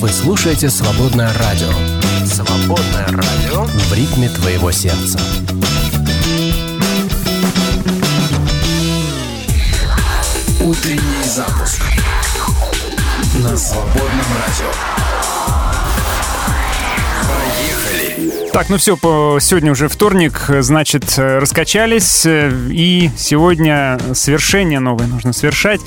Вы слушаете «Свободное радио». «Свободное радио» в ритме твоего сердца. Утренний запуск на «Свободном радио». Так, ну все, сегодня уже вторник, значит, раскачались, и сегодня свершение новое нужно совершать.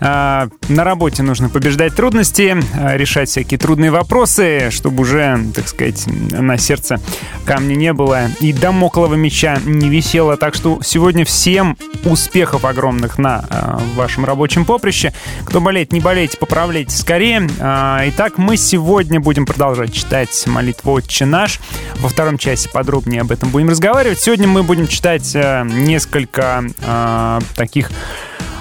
А, на работе нужно побеждать трудности, а, решать всякие трудные вопросы, чтобы уже, так сказать, на сердце камня не было и домоклого меча не висело. Так что сегодня всем успехов огромных на а, вашем рабочем поприще. Кто болеет, не болейте, поправляйте скорее. Итак, мы сегодня будем продолжать читать молитву «Отче наш». Во втором часе подробнее об этом будем разговаривать. Сегодня мы будем читать э, несколько э, таких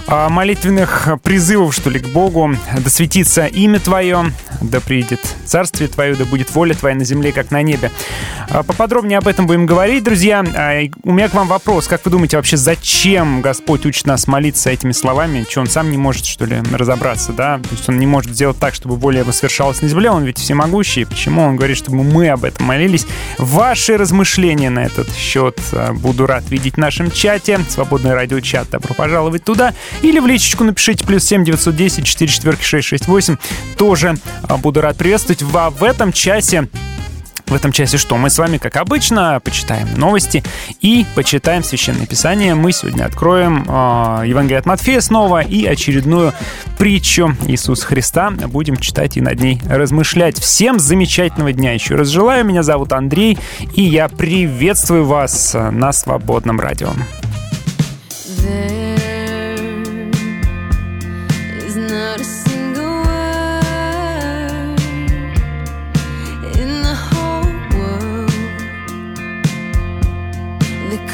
молитвенных призывов, что ли, к Богу. «Да светится имя Твое, да приедет царствие Твое, да будет воля Твоя на земле, как на небе». А, поподробнее об этом будем говорить, друзья. А, у меня к вам вопрос. Как вы думаете, вообще зачем Господь учит нас молиться этими словами? Что, он сам не может, что ли, разобраться, да? То есть он не может сделать так, чтобы воля его совершалась на земле, он ведь всемогущий. Почему он говорит, чтобы мы об этом молились? Ваши размышления на этот счет буду рад видеть в нашем чате. Свободный радиочат. Добро пожаловать туда. Или в личечку напишите плюс 7 910 4 4 668. Тоже а, буду рад приветствовать. В, в этом часе в этом часе что? Мы с вами, как обычно, почитаем новости и почитаем Священное Писание. Мы сегодня откроем э, Евангелие от Матфея снова и очередную притчу Иисуса Христа. Будем читать и над ней размышлять. Всем замечательного дня еще раз желаю. Меня зовут Андрей, и я приветствую вас на Свободном радио.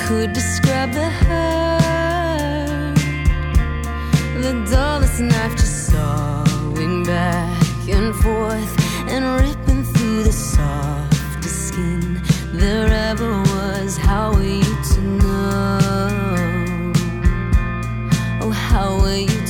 Could describe the hurt The dullest knife just sawing back and forth And ripping through the softest skin there ever was How are you to know? Oh, how are you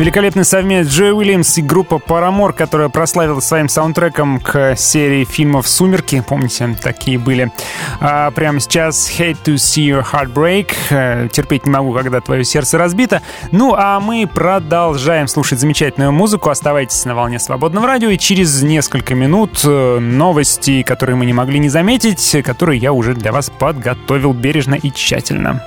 Великолепный совмет Джой Уильямс и группа Paramore, которая прославилась своим саундтреком к серии фильмов «Сумерки». Помните, такие были. А прямо сейчас «Hate to see your heart break». Э, терпеть не могу, когда твое сердце разбито. Ну, а мы продолжаем слушать замечательную музыку. Оставайтесь на волне свободного радио. И через несколько минут э, новости, которые мы не могли не заметить, которые я уже для вас подготовил бережно и тщательно.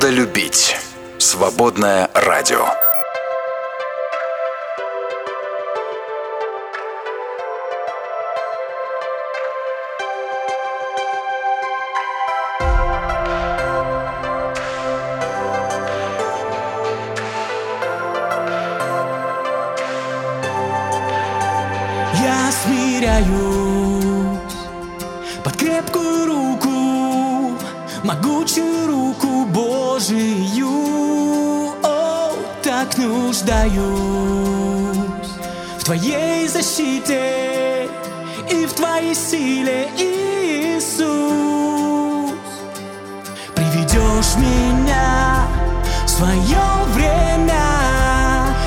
Свобода любить. Свободное радио. Я смиряюсь под крепкую руку, могучую руку Божию. О, так нуждаюсь в Твоей защите и в Твоей силе, Иисус. Приведешь меня в свое время,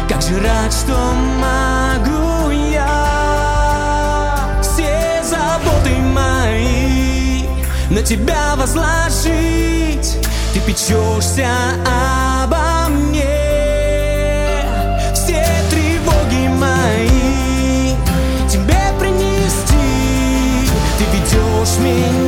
как же рад, что могу на тебя возложить. Ты печешься обо мне. Все тревоги мои тебе принести. Ты ведешь меня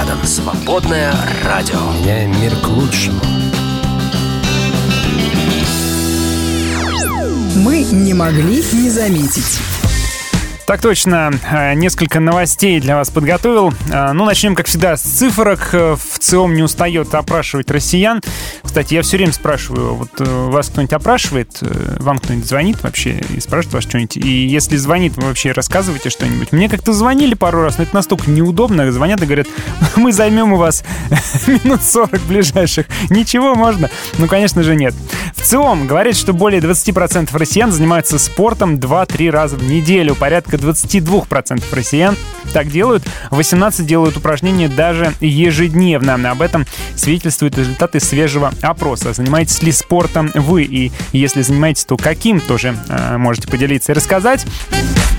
рядом. Свободное радио. Меняем мир к лучшему. Мы не могли не заметить. Так точно, э, несколько новостей для вас подготовил. Э, ну, начнем, как всегда, с цифрок. Э, в ЦИОМ не устает опрашивать россиян. Кстати, я все время спрашиваю, вот вас кто-нибудь опрашивает, вам кто-нибудь звонит вообще и спрашивает вас что-нибудь? И если звонит, вы вообще рассказываете что-нибудь? Мне как-то звонили пару раз, но это настолько неудобно. Звонят и говорят, мы займем у вас минут 40 ближайших. Ничего можно? Ну, конечно же, нет. В ЦИОМ говорит, что более 20% россиян занимаются спортом 2-3 раза в неделю. Порядка 22% россиян так делают. 18 делают упражнения даже ежедневно. Об этом свидетельствуют результаты свежего опроса. Занимаетесь ли спортом вы? И если занимаетесь, то каким тоже э, можете поделиться и рассказать.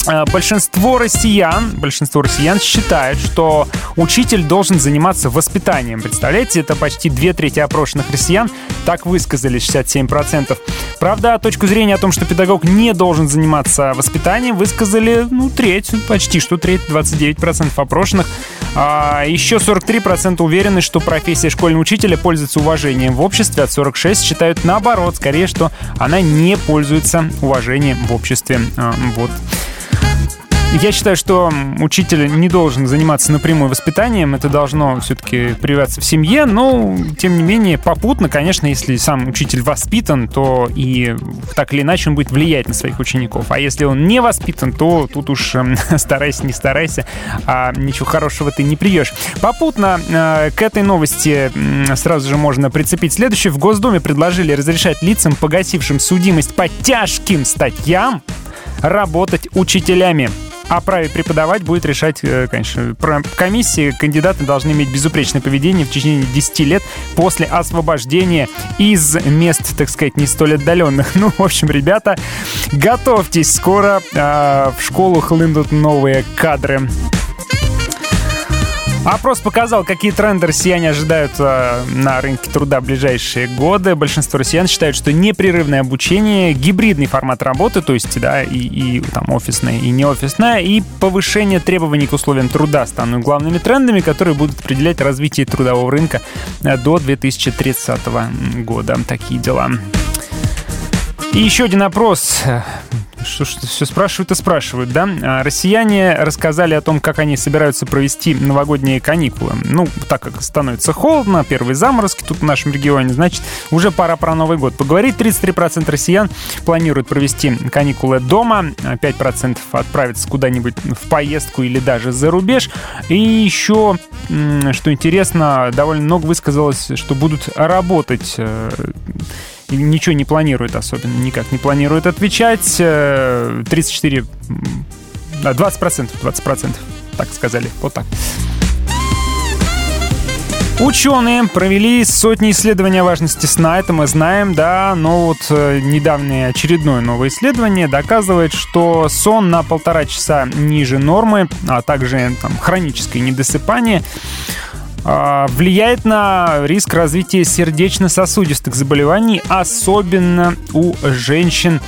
Э, большинство россиян, большинство россиян считают, что учитель должен заниматься воспитанием. Представляете, это почти две трети опрошенных россиян так высказали, 67%. Правда, точку зрения о том, что педагог не должен заниматься воспитанием, высказали, ну, треть, почти что треть, 29% опрошенных. А еще 43% уверены, что профессия школьного учителя пользуется уважением в обществе, а 46% считают наоборот, скорее, что она не пользуется уважением в обществе. А, вот. Я считаю, что учитель не должен заниматься напрямую воспитанием, это должно все-таки прививаться в семье, но, тем не менее, попутно, конечно, если сам учитель воспитан, то и так или иначе он будет влиять на своих учеников. А если он не воспитан, то тут уж э, старайся, не старайся, а ничего хорошего ты не привьешь. Попутно э, к этой новости сразу же можно прицепить следующее. В Госдуме предложили разрешать лицам, погасившим судимость по тяжким статьям, работать учителями. О праве преподавать будет решать, э, конечно, комиссия. Кандидаты должны иметь безупречное поведение в течение 10 лет после освобождения из мест, так сказать, не столь отдаленных. Ну, в общем, ребята, готовьтесь, скоро э, в школу хлынут новые кадры. Опрос показал, какие тренды россияне ожидают э, на рынке труда в ближайшие годы. Большинство россиян считают, что непрерывное обучение, гибридный формат работы, то есть да, и, и там офисное, и не офисное, и повышение требований к условиям труда станут главными трендами, которые будут определять развитие трудового рынка э, до 2030 года. Такие дела. И еще один опрос что, что все спрашивают и спрашивают, да? А россияне рассказали о том, как они собираются провести новогодние каникулы. Ну, так как становится холодно, первые заморозки тут в нашем регионе, значит, уже пора про Новый год поговорить. 33% россиян планируют провести каникулы дома, 5% отправиться куда-нибудь в поездку или даже за рубеж. И еще, что интересно, довольно много высказалось, что будут работать э, ничего не планирует особенно, никак не планирует отвечать. 34, 20 процентов, 20 процентов, так сказали, вот так. Ученые провели сотни исследований о важности сна, это мы знаем, да, но вот э, недавнее очередное новое исследование доказывает, что сон на полтора часа ниже нормы, а также там, хроническое недосыпание влияет на риск развития сердечно-сосудистых заболеваний, особенно у женщин.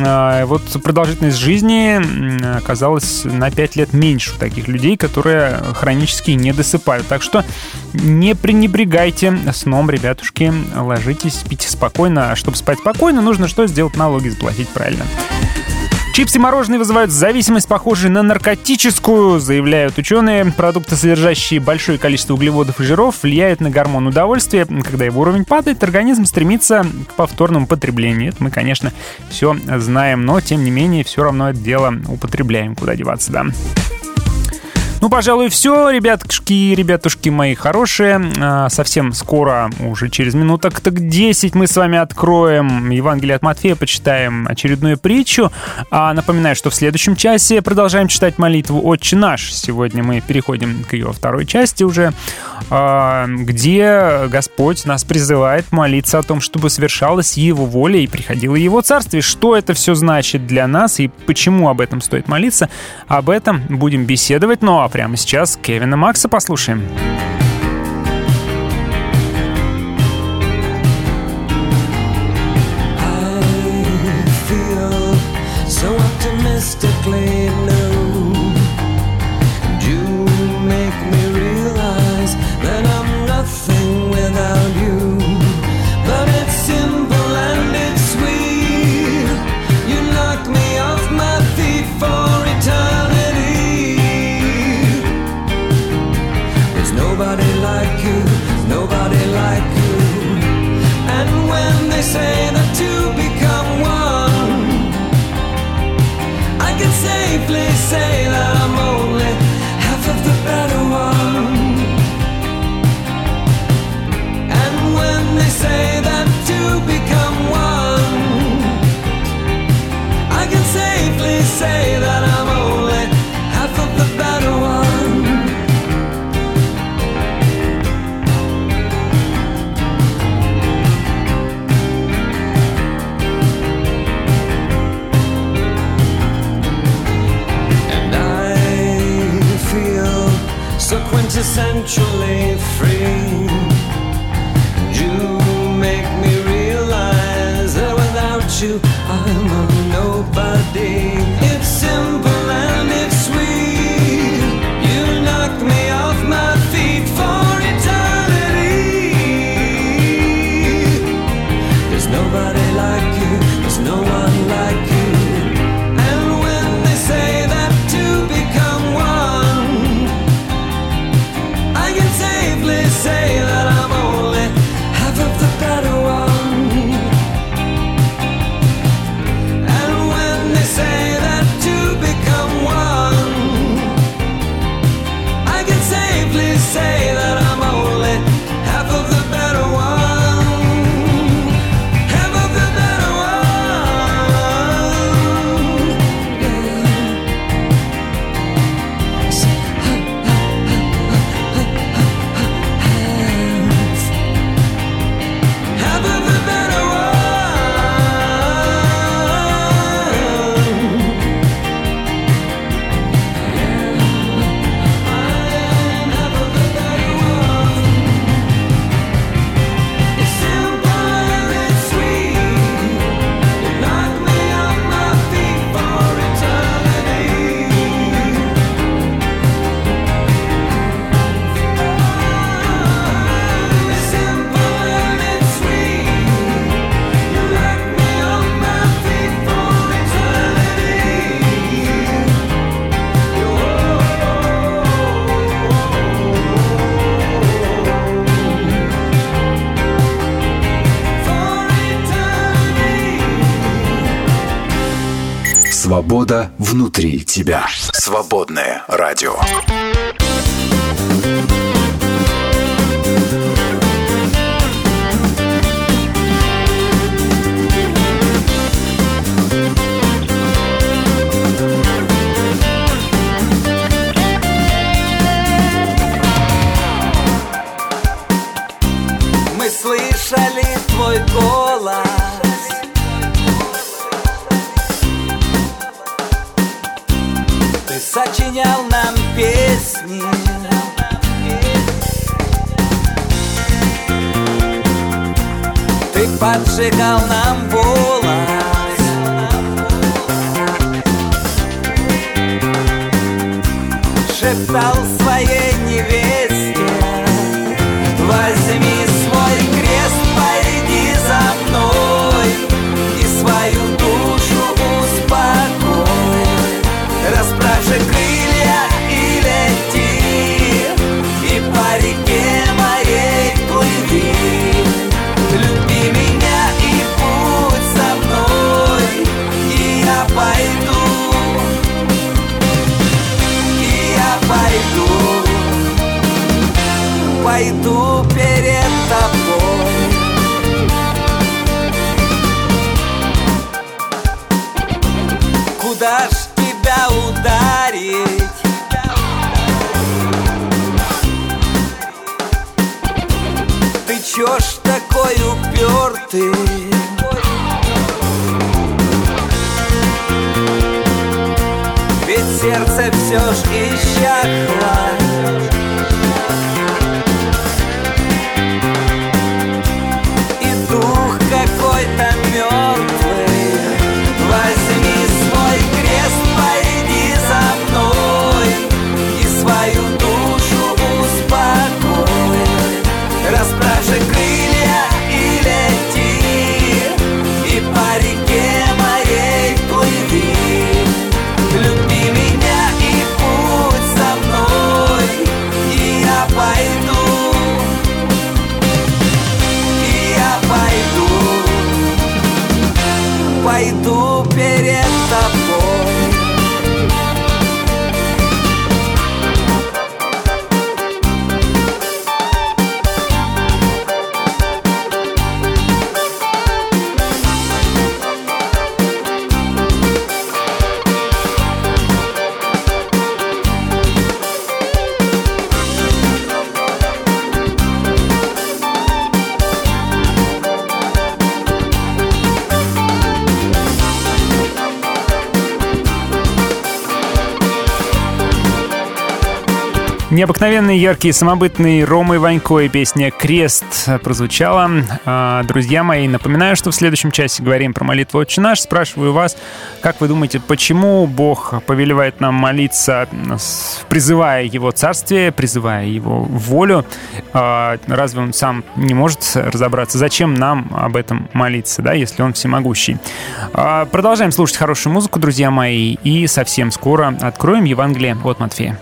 А, вот продолжительность жизни оказалась на 5 лет меньше у таких людей, которые хронически не досыпают. Так что не пренебрегайте сном, ребятушки. Ложитесь, спите спокойно. А чтобы спать спокойно, нужно что сделать? Налоги заплатить правильно. Чипсы мороженые вызывают зависимость, похожую на наркотическую, заявляют ученые. Продукты, содержащие большое количество углеводов и жиров, влияют на гормон удовольствия. Когда его уровень падает, организм стремится к повторному потреблению. Это мы, конечно, все знаем, но, тем не менее, все равно это дело употребляем. Куда деваться, да? Ну, пожалуй, все, ребятушки, ребятушки мои хорошие. А, совсем скоро, уже через минуток так 10, мы с вами откроем Евангелие от Матфея, почитаем очередную притчу. А напоминаю, что в следующем часе продолжаем читать молитву «Отче наш». Сегодня мы переходим к ее второй части уже, а, где Господь нас призывает молиться о том, чтобы совершалась Его воля и приходило Его Царствие. Что это все значит для нас и почему об этом стоит молиться, об этом будем беседовать. Ну а прямо сейчас Кевина Макса послушаем. So тебя. Необыкновенный, яркий, самобытный Рома Иванько и песня «Крест» прозвучала. А, друзья мои, напоминаю, что в следующем часе говорим про молитву «Отче наш». Спрашиваю вас, как вы думаете, почему Бог повелевает нам молиться, призывая Его царствие, призывая Его волю? А, разве Он сам не может разобраться? Зачем нам об этом молиться, да, если Он всемогущий? А, продолжаем слушать хорошую музыку, друзья мои, и совсем скоро откроем Евангелие от Матфея.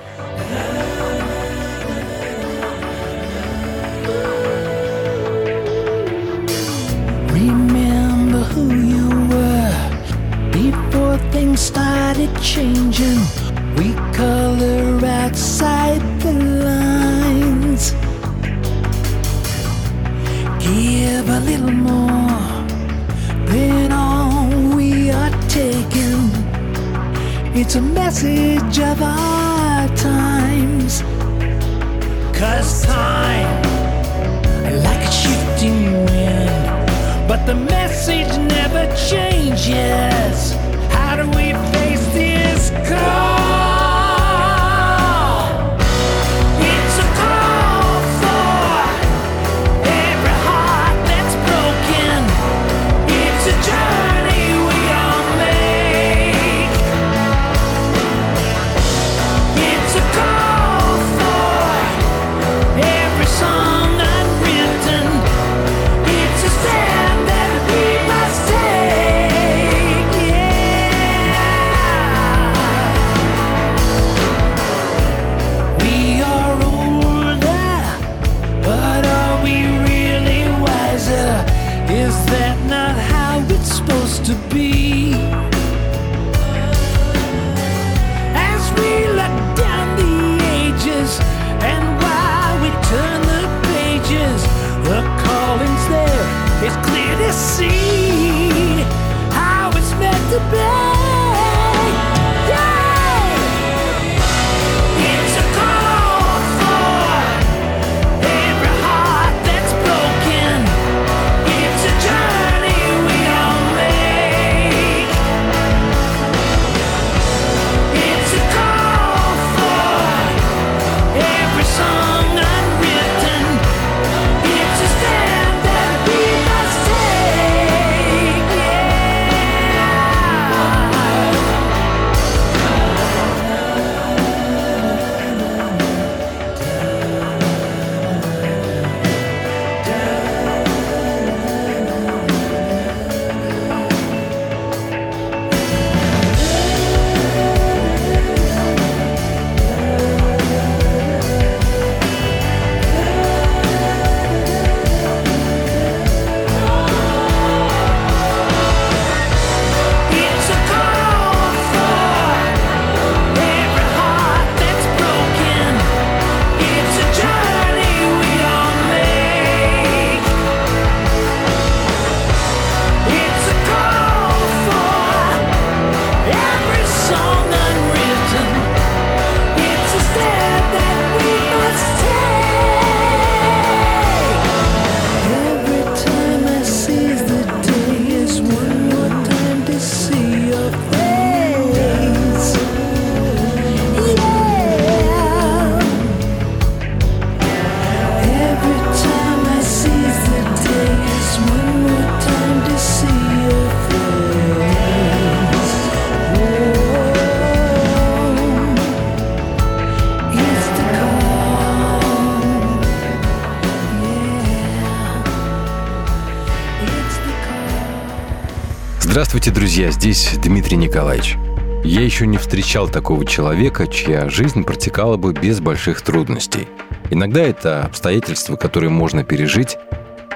Друзья, здесь Дмитрий Николаевич. Я еще не встречал такого человека, чья жизнь протекала бы без больших трудностей. Иногда это обстоятельства, которые можно пережить,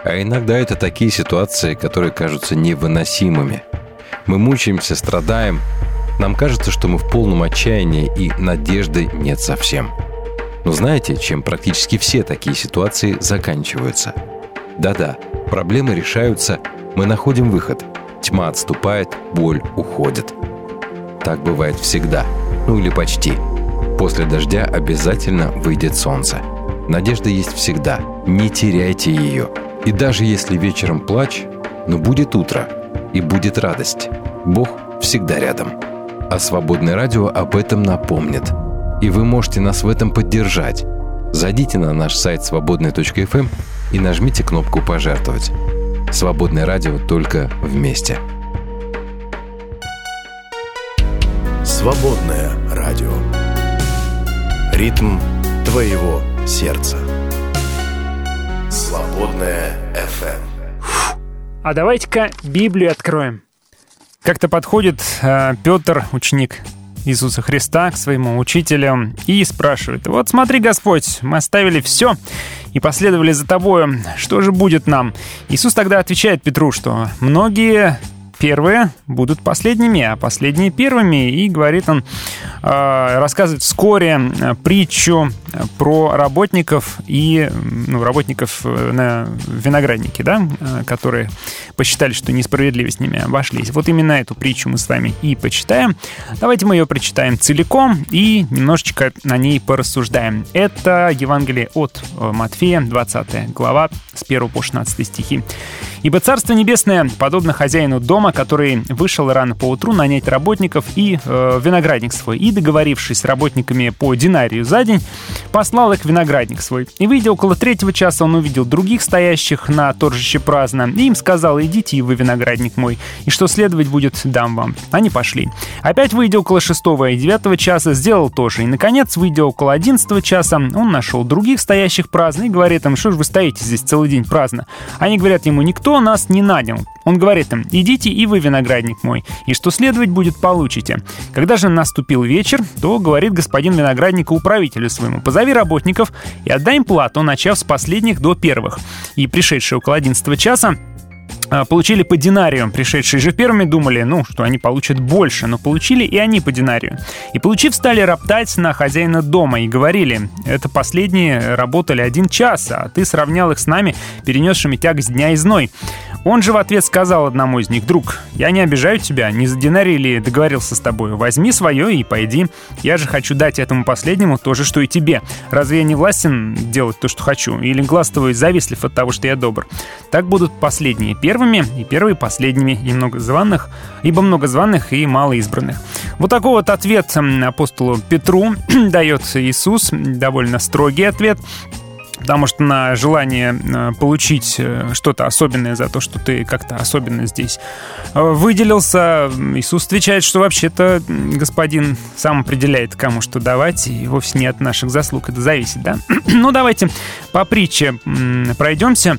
а иногда это такие ситуации, которые кажутся невыносимыми. Мы мучаемся, страдаем, нам кажется, что мы в полном отчаянии и надежды нет совсем. Но знаете, чем практически все такие ситуации заканчиваются? Да-да, проблемы решаются, мы находим выход – Тьма отступает, боль уходит. Так бывает всегда. Ну или почти. После дождя обязательно выйдет солнце. Надежда есть всегда. Не теряйте ее. И даже если вечером плач, но будет утро и будет радость. Бог всегда рядом. А свободное радио об этом напомнит. и вы можете нас в этом поддержать. Зайдите на наш сайт свободный.фм и нажмите кнопку «Пожертвовать». Свободное радио только вместе. Свободное радио. Ритм твоего сердца. Свободное FM. А давайте-ка Библию откроем. Как-то подходит э, Петр, ученик Иисуса Христа, к своему учителю и спрашивает, «Вот смотри, Господь, мы оставили все и последовали за тобою. Что же будет нам?» Иисус тогда отвечает Петру, что многие первые будут последними, а последние первыми. И говорит он, э, рассказывает вскоре э, притчу про работников и ну, работников э, на винограднике, да, которые посчитали, что несправедливо с ними обошлись. Вот именно эту притчу мы с вами и почитаем. Давайте мы ее прочитаем целиком и немножечко на ней порассуждаем. Это Евангелие от Матфея, 20 глава, с 1 по 16 стихи. Ибо Царство Небесное подобно хозяину дома, который вышел рано по утру нанять работников и э, виноградник свой, и, договорившись с работниками по динарию за день, послал их виноградник свой. И, выйдя около третьего часа, он увидел других стоящих на торжище праздно, и им сказал, идите и вы виноградник мой, и что следовать будет, дам вам. Они пошли. Опять, выйдя около шестого и девятого часа, сделал то же. И, наконец, выйдя около одиннадцатого часа, он нашел других стоящих праздно и говорит им, что же вы стоите здесь целый день праздно? Они говорят ему, никто нас не нанял. Он говорит им, идите и вы, виноградник мой, и что следовать будет, получите. Когда же наступил вечер, то говорит господин виноградника управителю своему, позови работников и отдай им плату, начав с последних до первых. И пришедшие около 11 часа, получили по динарию. Пришедшие же первыми думали, ну, что они получат больше, но получили и они по динарию. И получив, стали роптать на хозяина дома и говорили, это последние работали один час, а ты сравнял их с нами, перенесшими тягость дня и зной. Он же в ответ сказал одному из них, «Друг, я не обижаю тебя, не за динарий ли договорился с тобой? Возьми свое и пойди. Я же хочу дать этому последнему то же, что и тебе. Разве я не властен делать то, что хочу? Или глаз твой завистлив от того, что я добр? Так будут последние первыми и первые последними, и многозванных, ибо многозванных и малоизбранных». Вот такой вот ответ апостолу Петру дает Иисус, довольно строгий ответ потому что на желание э, получить э, что-то особенное за то, что ты как-то особенно здесь э, выделился, Иисус отвечает, что вообще-то господин сам определяет, кому что давать, и вовсе не от наших заслуг это зависит, да? ну, давайте по притче пройдемся.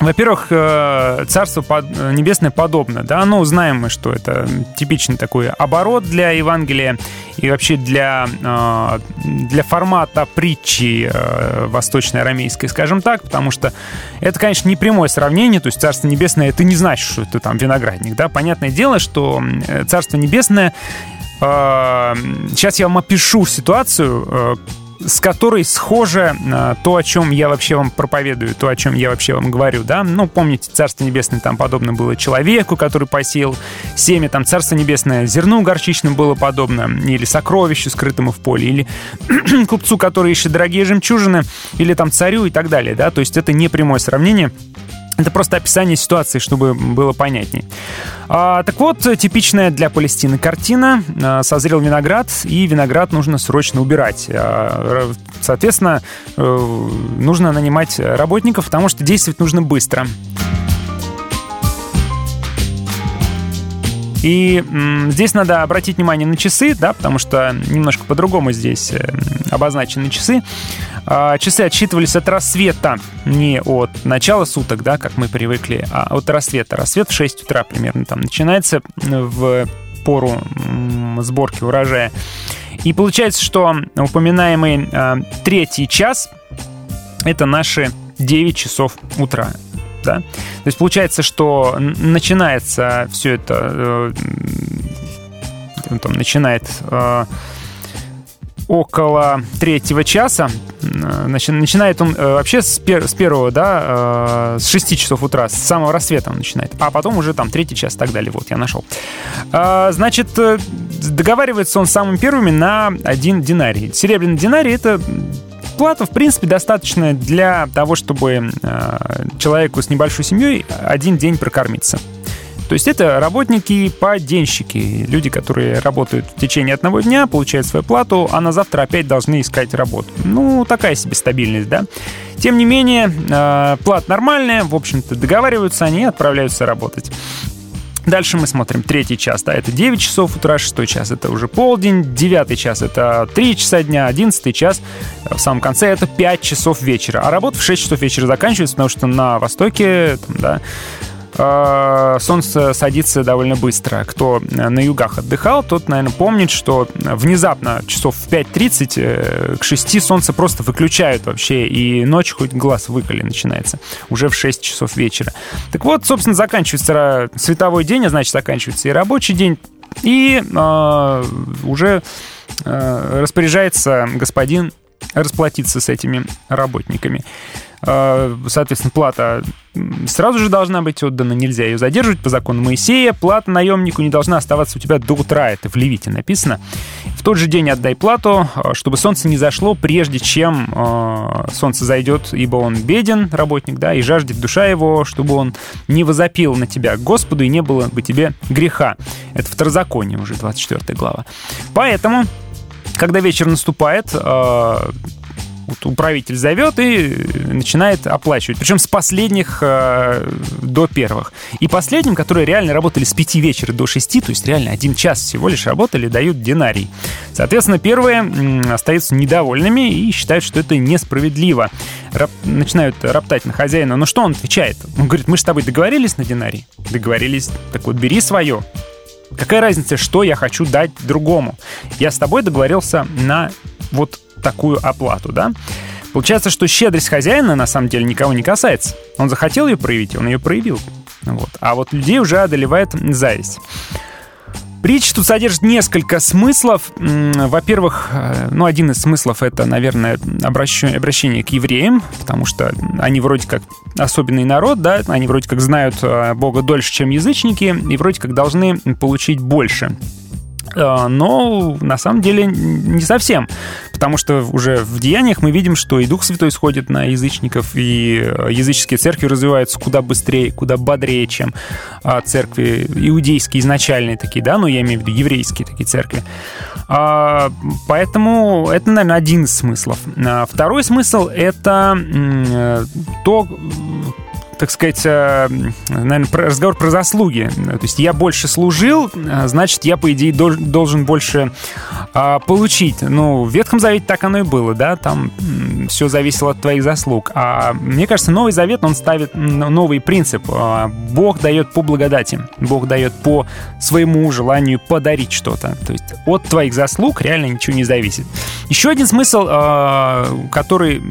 Во-первых, э, Царство Небесное подобно, да, ну, знаем мы, что это типичный такой оборот для Евангелия и вообще для, э, для формата притчи э, восточно-арамейской, скажем так, потому что это, конечно, не прямое сравнение, то есть Царство Небесное, это не значит, что это там виноградник, да, понятное дело, что Царство Небесное Сейчас я вам опишу ситуацию, с которой схоже э, то, о чем я вообще вам проповедую, то, о чем я вообще вам говорю, да. Ну, помните, Царство Небесное там подобно было человеку, который посеял семя, там Царство Небесное зерну горчичному было подобно, или сокровищу, скрытому в поле, или купцу, который ищет дорогие жемчужины, или там царю и так далее, да. То есть это не прямое сравнение. Это просто описание ситуации, чтобы было понятней. А, так вот, типичная для Палестины картина. А, созрел виноград, и виноград нужно срочно убирать. А, соответственно, э, нужно нанимать работников, потому что действовать нужно быстро. И м, здесь надо обратить внимание на часы, да, потому что немножко по-другому здесь э, обозначены часы. А, часы отсчитывались от рассвета, не от начала суток, да, как мы привыкли, а от рассвета. Рассвет в 6 утра примерно там начинается в пору сборки урожая. И получается, что упоминаемый э, третий час — это наши 9 часов утра. Да? То есть получается, что начинается все это, э, там начинает э, около третьего часа. Значит, начинает он э, вообще с, пер, с первого, да, э, с 6 часов утра, с самого рассвета он начинает. А потом уже там третий час и так далее. Вот, я нашел. Э, значит, договаривается он самым первыми на один динарий. Серебряный динарий — это плата, в принципе, достаточно для того, чтобы э, человеку с небольшой семьей один день прокормиться. То есть это работники-поденщики, люди, которые работают в течение одного дня, получают свою плату, а на завтра опять должны искать работу. Ну, такая себе стабильность, да. Тем не менее, э, плата нормальная, в общем-то, договариваются они и отправляются работать. Дальше мы смотрим третий час, да, это 9 часов утра, шестой час это уже полдень, девятый час это 3 часа дня, одиннадцатый час в самом конце это 5 часов вечера. А работа в 6 часов вечера заканчивается, потому что на востоке, там, да, солнце садится довольно быстро. Кто на югах отдыхал, тот, наверное, помнит, что внезапно часов в 5.30 э, к 6 солнце просто выключают вообще, и ночь хоть глаз выколи начинается. Уже в 6 часов вечера. Так вот, собственно, заканчивается световой день, а значит, заканчивается и рабочий день, и э, уже э, распоряжается господин расплатиться с этими работниками. Э, соответственно, плата сразу же должна быть отдана, нельзя ее задерживать по закону Моисея. Плата наемнику не должна оставаться у тебя до утра, это в Левите написано. В тот же день отдай плату, э, чтобы солнце не зашло, прежде чем э, солнце зайдет, ибо он беден, работник, да, и жаждет душа его, чтобы он не возопил на тебя Господу и не было бы тебе греха. Это второзаконие уже, 24 глава. Поэтому когда вечер наступает, вот управитель зовет и начинает оплачивать. Причем с последних э, до первых. И последним, которые реально работали с 5 вечера до 6, то есть реально один час всего лишь работали, дают динарий. Соответственно, первые остаются недовольными и считают, что это несправедливо. Рап, начинают роптать на хозяина. Но что он отвечает? Он говорит, мы с тобой договорились на динарий? Договорились. Так вот, бери свое. Какая разница, что я хочу дать другому? Я с тобой договорился на вот такую оплату, да? Получается, что щедрость хозяина на самом деле никого не касается. Он захотел ее проявить, он ее проявил. Вот. А вот людей уже одолевает зависть. Притча тут содержит несколько смыслов. Во-первых, э, ну, один из смыслов — это, наверное, обращение, к евреям, потому что они вроде как особенный народ, да, они вроде как знают э, Бога дольше, чем язычники, и вроде как должны получить больше. Э, но на самом деле не совсем, потому что уже в деяниях мы видим, что и Дух Святой сходит на язычников, и э, языческие церкви развиваются куда быстрее, куда бодрее, чем а, церкви иудейские изначальные такие, да, ну я имею в виду еврейские такие церкви. А, поэтому это, наверное, один из смыслов. А, второй смысл — это э, то, так сказать, э, наверное, разговор про заслуги. То есть я больше служил, э, значит, я, по идее, должен больше а, получить. Ну, в Ветхом Завете так оно и было, да, там все зависело от твоих заслуг. А мне кажется, Новый Завет, он ставит новый принцип. А, Бог дает по благодати, Бог дает по своему желанию подарить что-то. То есть от твоих заслуг реально ничего не зависит. Еще один смысл, а, который,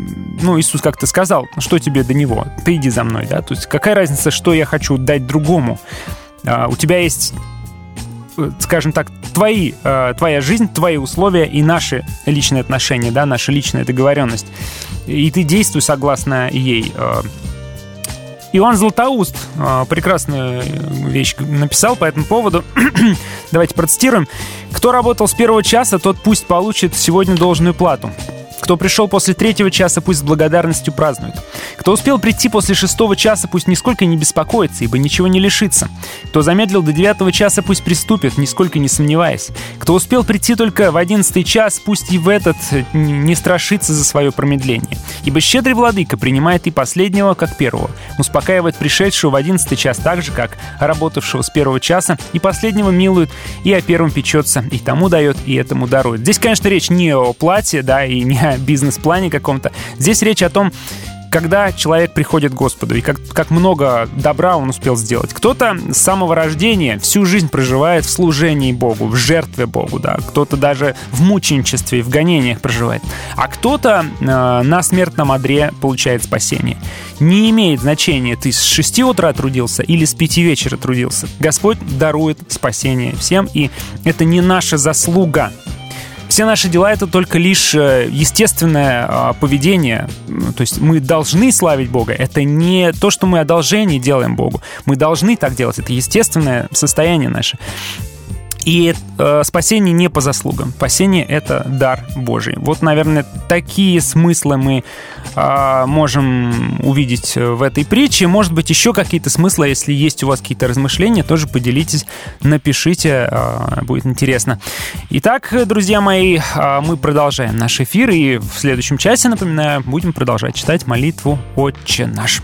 ну, Иисус как-то сказал, что тебе до него, ты иди за мной, да, да? То есть какая разница, что я хочу дать другому? А, у тебя есть э, скажем так, твои, э, твоя жизнь, твои условия и наши личные отношения, да, наша личная договоренность. И ты действуй согласно ей. Э. Иоанн Златоуст прекрасную вещь написал по этому поводу. Давайте процитируем. «Кто работал с первого часа, тот пусть получит сегодня должную плату. Кто пришел после третьего часа, пусть с благодарностью празднует. Кто успел прийти после шестого часа, пусть нисколько не беспокоится, ибо ничего не лишится. Кто замедлил до девятого часа, пусть приступит, нисколько не сомневаясь. Кто успел прийти только в одиннадцатый час, пусть и в этот не страшится за свое промедление. Ибо щедрый владыка принимает и последнего, как первого. Успокаивает пришедшего в одиннадцатый час так же, как работавшего с первого часа, и последнего милует, и о первом печется, и тому дает, и этому дарует. Здесь, конечно, речь не о плате, да, и не бизнес-плане каком-то. Здесь речь о том, когда человек приходит к Господу, и как, как много добра он успел сделать. Кто-то с самого рождения всю жизнь проживает в служении Богу, в жертве Богу, да. Кто-то даже в мученичестве, в гонениях проживает. А кто-то э, на смертном одре получает спасение. Не имеет значения, ты с 6 утра трудился или с 5 вечера трудился. Господь дарует спасение всем, и это не наша заслуга, все наши дела это только лишь э, естественное а, поведение. То есть мы должны славить Бога. Это не то, что мы одолжение делаем Богу. Мы должны так делать. Это естественное состояние наше. И э, спасение не по заслугам. Спасение — это дар Божий. Вот, наверное, такие смыслы мы э, можем увидеть в этой притче. Может быть, еще какие-то смыслы, если есть у вас какие-то размышления, тоже поделитесь, напишите, э, будет интересно. Итак, друзья мои, э, мы продолжаем наш эфир, и в следующем часе, напоминаю, будем продолжать читать молитву «Отче наш».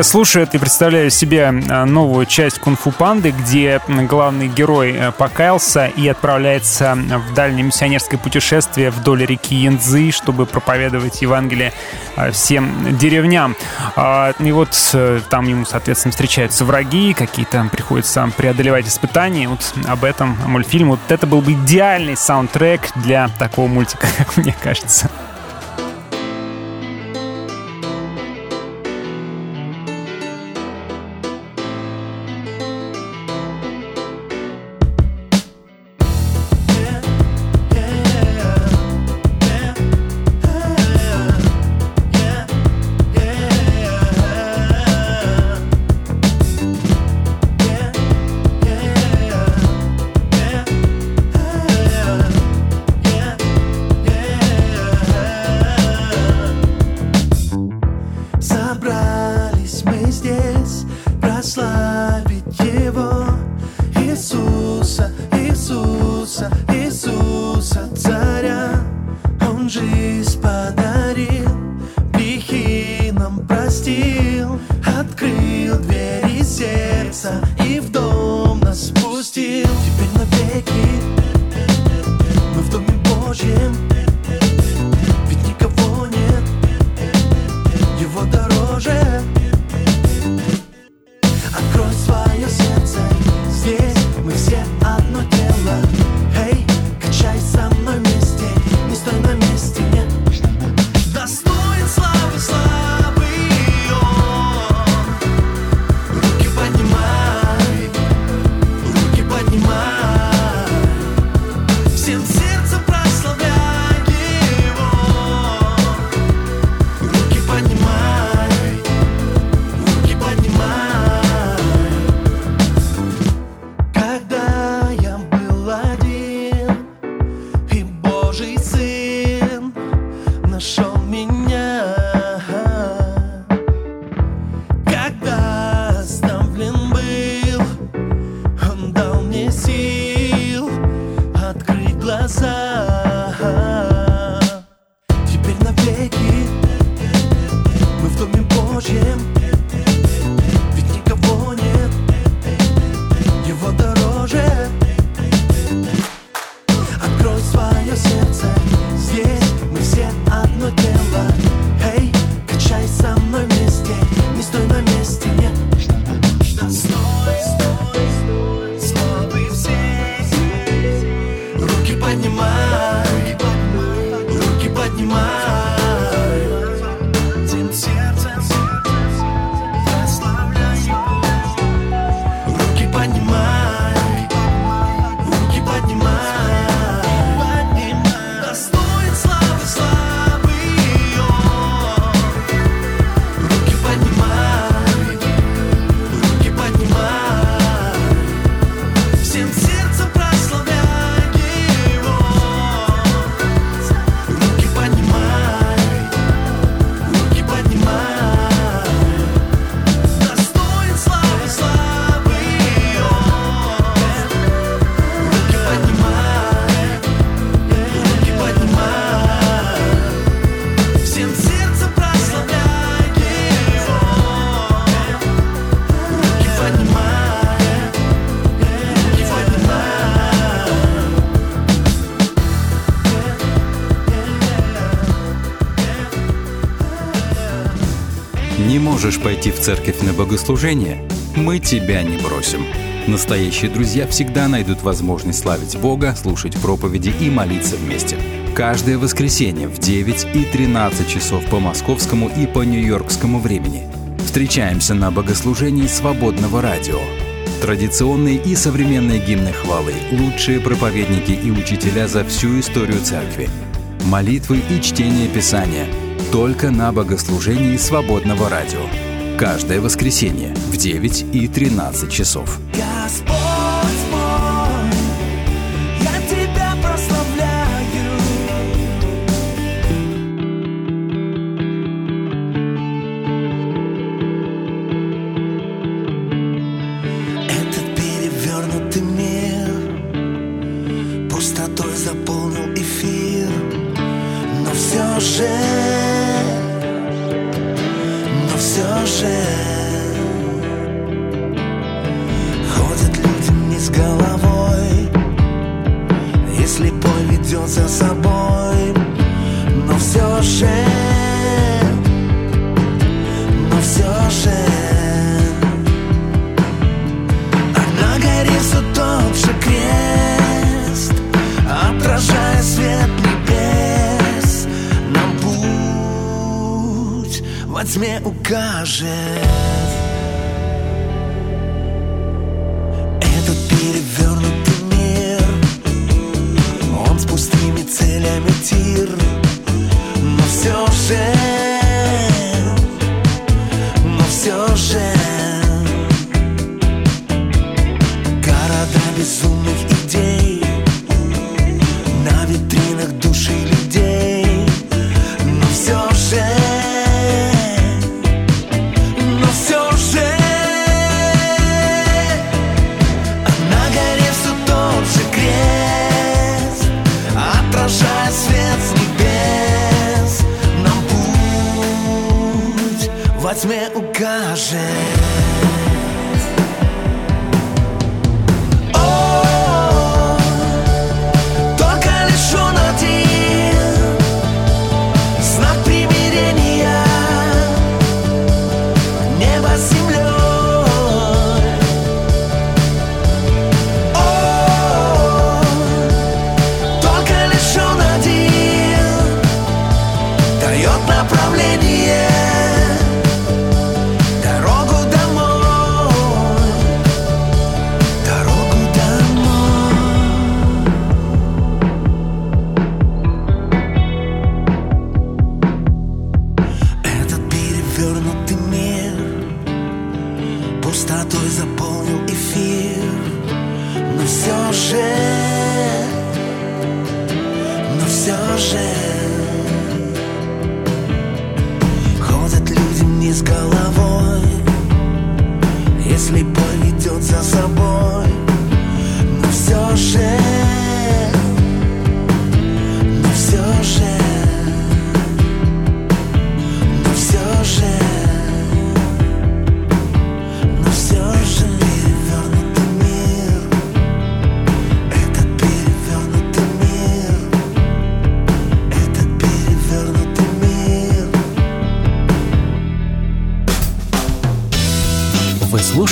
Сейчас слушаю это и представляю себе а, новую часть «Кунг-фу панды», где главный герой э, покаялся и отправляется в дальнее миссионерское путешествие вдоль реки Янцзы, чтобы проповедовать Евангелие а, всем деревням. А, и вот э, там ему, соответственно, встречаются враги, какие-то приходится преодолевать испытания. Вот об этом мультфильм. Вот это был бы идеальный саундтрек для такого мультика, как мне кажется. Можешь пойти в церковь на богослужение? Мы тебя не бросим. Настоящие друзья всегда найдут возможность славить Бога, слушать проповеди и молиться вместе. Каждое воскресенье в 9 и 13 часов по московскому и по нью-йоркскому времени. Встречаемся на богослужении свободного радио. Традиционные и современные гимны хвалы, лучшие проповедники и учителя за всю историю церкви, молитвы и чтение Писания – только на богослужении свободного радио. Каждое воскресенье в 9 и 13 часов. во тьме укажет.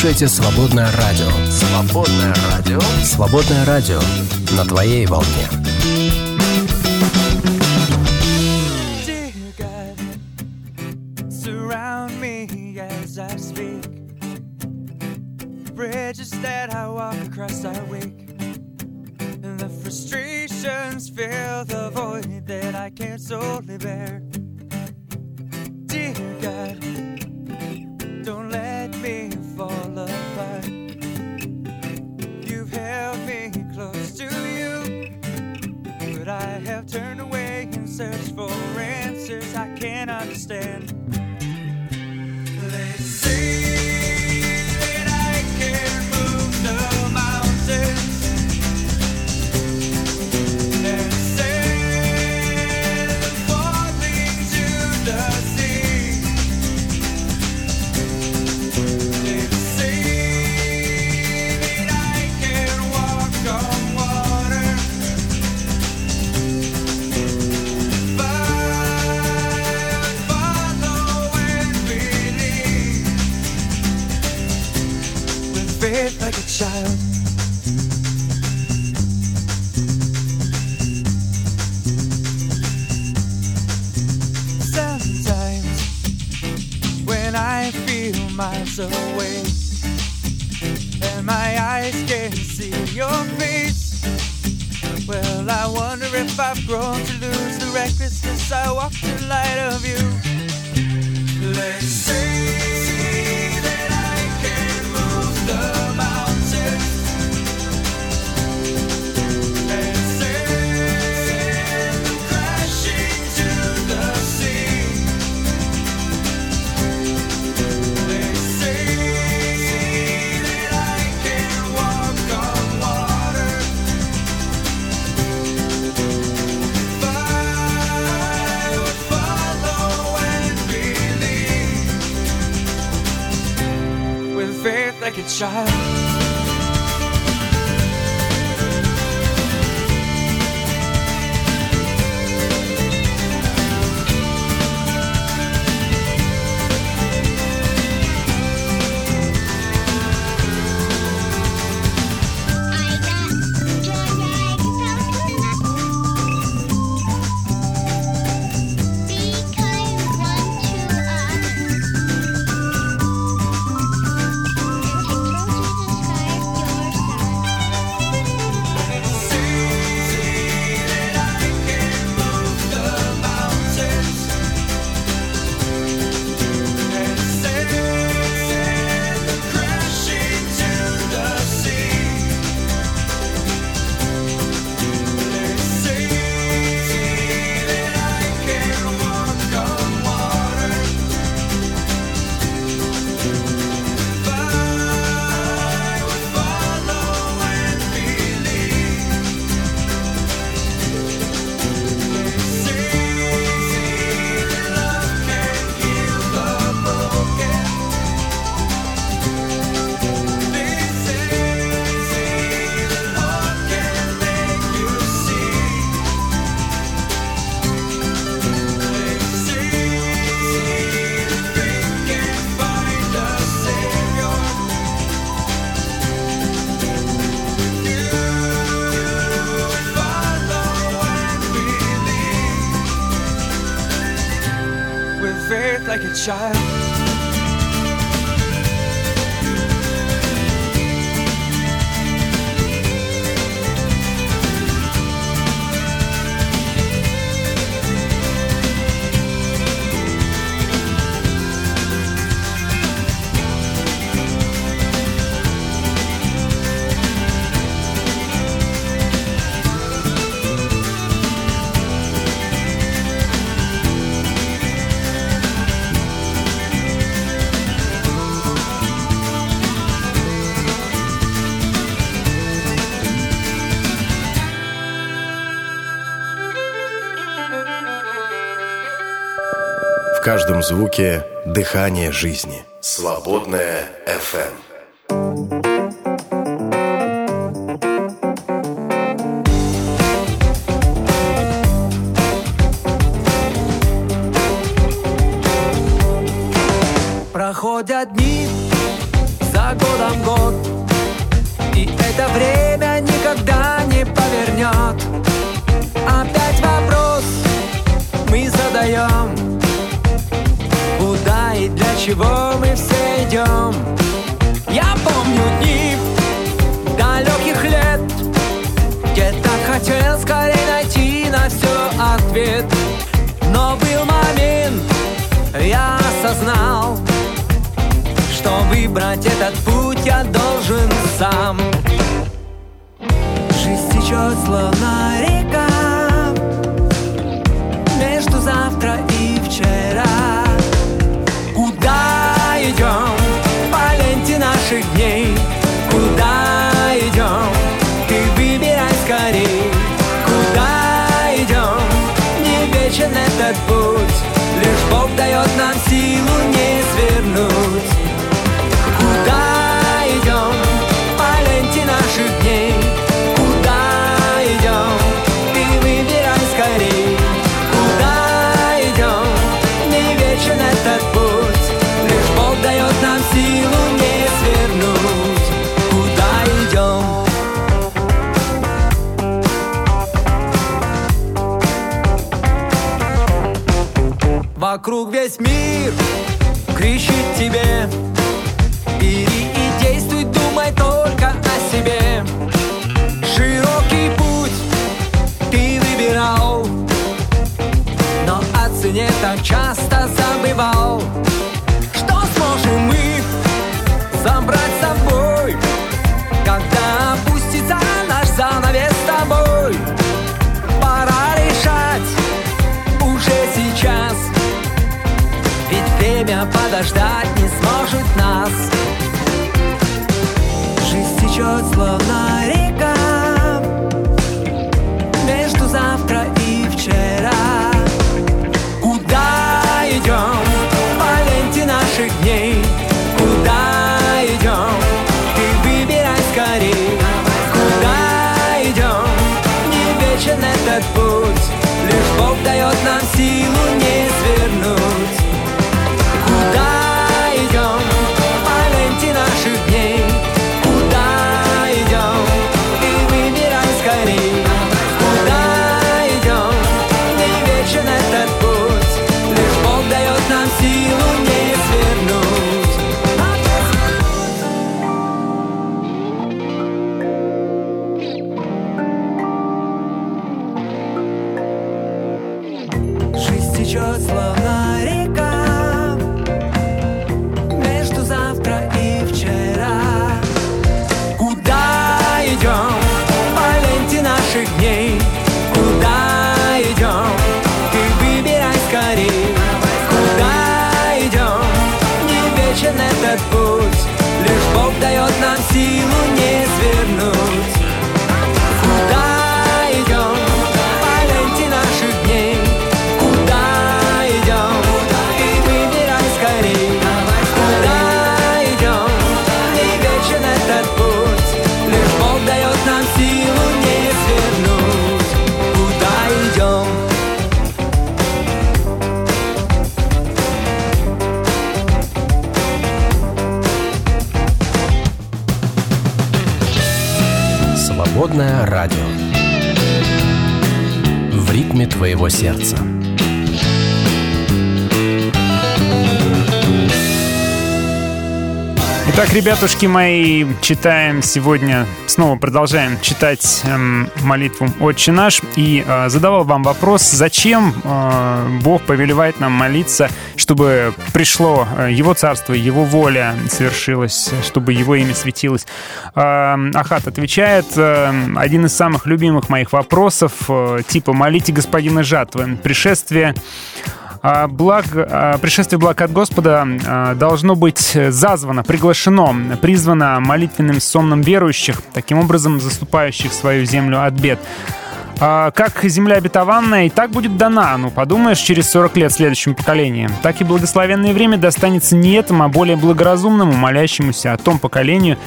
слушаете «Свободное радио». «Свободное радио». «Свободное радио» на твоей волне. away, and my eyes can't see your face. Well, I wonder if I've grown to lose the recklessness I walked in light of you. Let's see. like a child. child. звуке дыхание жизни. Свободная FM. Проходят дни, за годом год, И это время никогда не повернет. Опять вопрос мы задаем – чего мы все идем. Я помню дни далеких лет, где так хотел скорее найти на все ответ. Но был момент, я осознал, что выбрать этот путь я должен сам. Жизнь течет словно река, Вокруг весь мир кричит тебе. Бери и действуй, думай только о себе. Широкий путь ты выбирал Но о цене так часто забывал. подождать. своего сердца. Итак, ребятушки мои, читаем сегодня, снова продолжаем читать эм, молитву «Отче наш». И э, задавал вам вопрос, зачем э, Бог повелевает нам молиться – чтобы пришло э, Его царство, Его воля свершилась, чтобы Его имя светилось. Э, Ахат отвечает, э, один из самых любимых моих вопросов, э, типа «Молите господина жатвы». Пришествие а, благ, а, пришествие благ от Господа а, должно быть зазвано, приглашено, призвано молитвенным сонным верующих, таким образом заступающих свою землю от бед. А, как земля обетованная и так будет дана, ну, подумаешь, через 40 лет следующему поколению. Так и благословенное время достанется не этому, а более благоразумному, молящемуся о том поколению,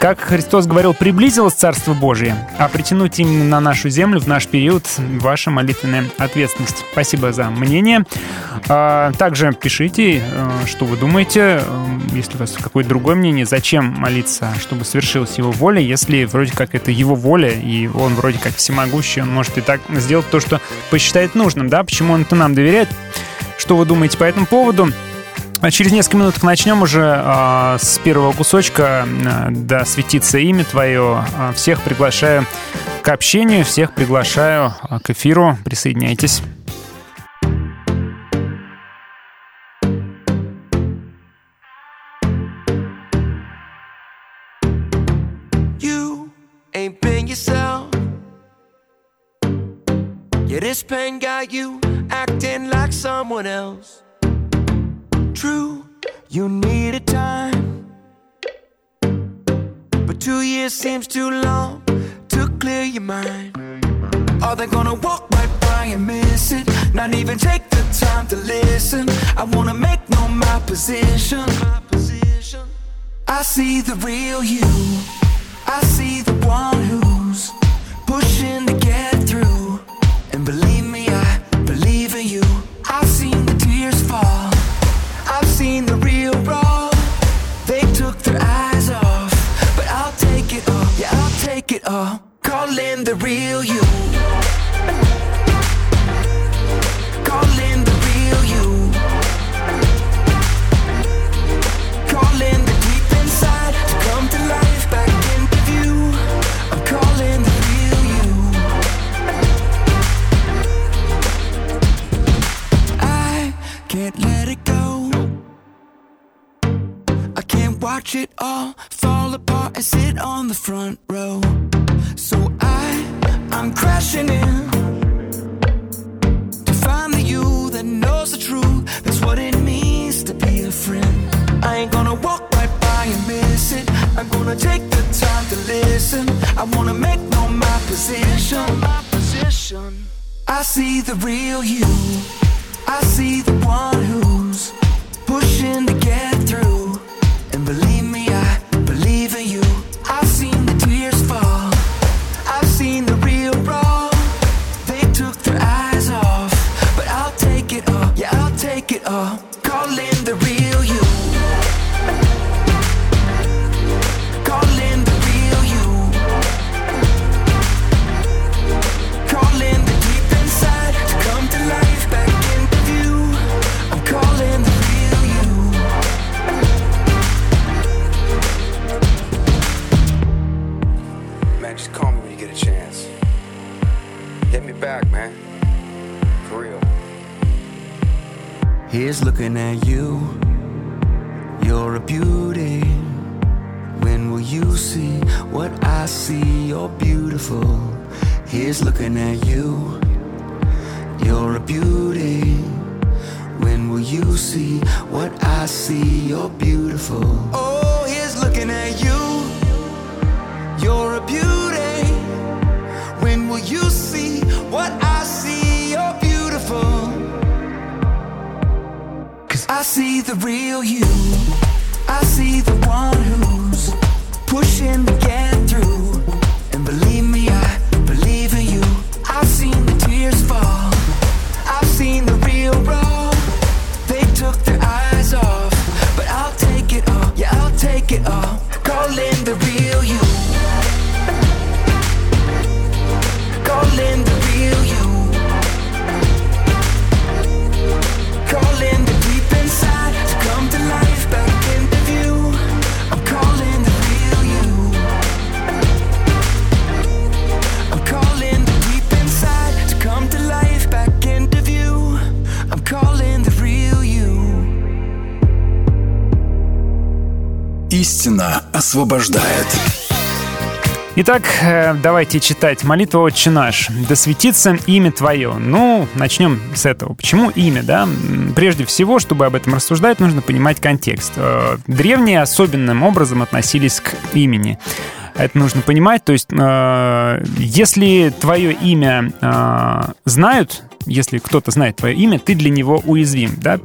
как Христос говорил, приблизилось Царство Божие, а притянуть именно на нашу землю в наш период ваша молитвенная ответственность. Спасибо за мнение. А, также пишите, э, что вы думаете, э, если у вас какое-то другое мнение, зачем молиться, чтобы свершилась его воля, если вроде как это его воля, и он вроде как всемогущий, он может и так сделать то, что посчитает нужным, да, почему он это нам доверяет. Что вы думаете по этому поводу? А через несколько минут начнем уже э, с первого кусочка. Да, светится имя твое. Всех приглашаю к общению, всех приглашаю к эфиру. Присоединяйтесь. This pain got you acting like someone else. True, you needed time. But two years seems too long to clear your mind. Are they gonna walk right by and miss it? Not even take the time to listen. I wanna make known my position. I see the real you. I see the one who's pushing to get it all. Call in the real you. Watch it all fall apart and sit on the front row. So I, I'm crashing in to find the you that knows the truth. That's what it means to be a friend. I ain't gonna walk right by and miss it. I'm gonna take the time to listen. I wanna make known my position. My position. I see the real you. I see the one who's pushing to get through. Освобождает. Итак, э, давайте читать молитву «Отче наш». «Да светится имя Твое». Ну, начнем с этого. Почему имя, да? Прежде всего, чтобы об этом рассуждать, нужно понимать контекст. Э, древние особенным образом относились к имени. Это нужно понимать. То есть, э, если твое имя знают, если кто-то знает твое имя, ты для него уязвим, да?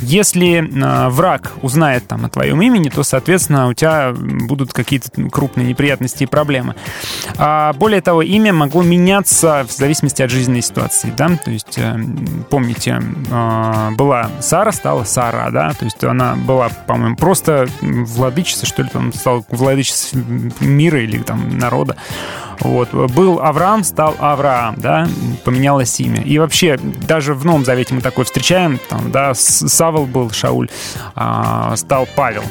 Если э, враг узнает там о твоем имени, то, соответственно, у тебя будут какие-то крупные неприятности и проблемы. А более того, имя могло меняться в зависимости от жизненной ситуации, да? То есть, э, помните, э, была Сара, стала Сара, да? То есть она была, по-моему, просто владычица, что ли, там, стала владычицей мира или там народа. Вот. Был Авраам, стал Авраам, да, поменялось имя. И вообще, даже в Новом Завете мы такое встречаем, там, да, Савол был Шауль, а, стал Павел.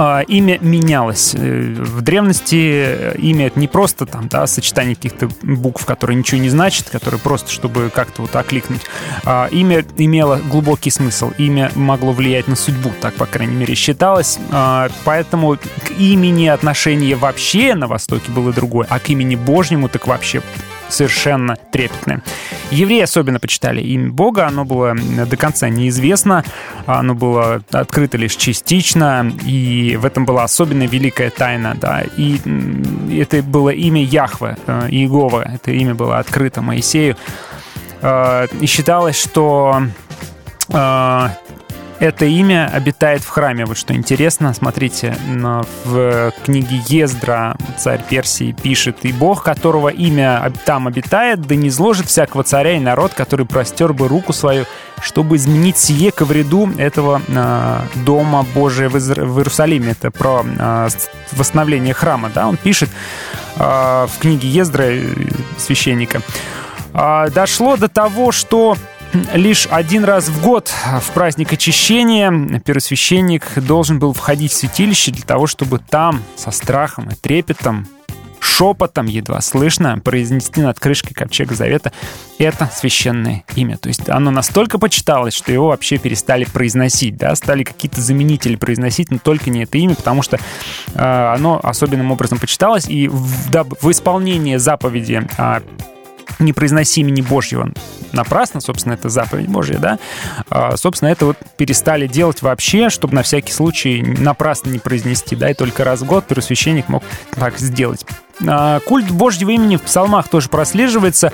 А, имя менялось. Э, в древности имя это не просто там, да, сочетание каких-то букв, которые ничего не значат, которые просто, чтобы как-то вот окликнуть. А, имя имело глубокий смысл. Имя могло влиять на судьбу, так, по крайней мере, считалось. А, поэтому к имени отношение вообще на Востоке было другое, а к имени Божьему так вообще совершенно трепетное. Евреи особенно почитали имя Бога, оно было до конца неизвестно, оно было открыто лишь частично, и в этом была особенно великая тайна, да, и это было имя Яхве, э, Иегова, это имя было открыто Моисею, э, и считалось, что э, это имя обитает в храме. Вот что интересно, смотрите, в книге Ездра царь Персии пишет, «И Бог, которого имя там обитает, да не зложит всякого царя и народ, который простер бы руку свою, чтобы изменить сие ко вреду этого э, дома Божия в, Изра... в Иерусалиме». Это про э, восстановление храма, да, он пишет э, в книге Ездра, священника. Э, дошло до того, что лишь один раз в год в праздник очищения первосвященник должен был входить в святилище для того, чтобы там со страхом и трепетом шепотом едва слышно произнести над крышкой ковчега завета это священное имя. То есть оно настолько почиталось, что его вообще перестали произносить, да, стали какие-то заменители произносить, но только не это имя, потому что э, оно особенным образом почиталось, и в, да, в исполнении заповеди э, не произноси имени Божьего напрасно, собственно, это заповедь Божья, да, а, собственно, это вот перестали делать вообще, чтобы на всякий случай напрасно не произнести, да, и только раз в год первосвященник мог так сделать. А, культ Божьего имени в псалмах тоже прослеживается.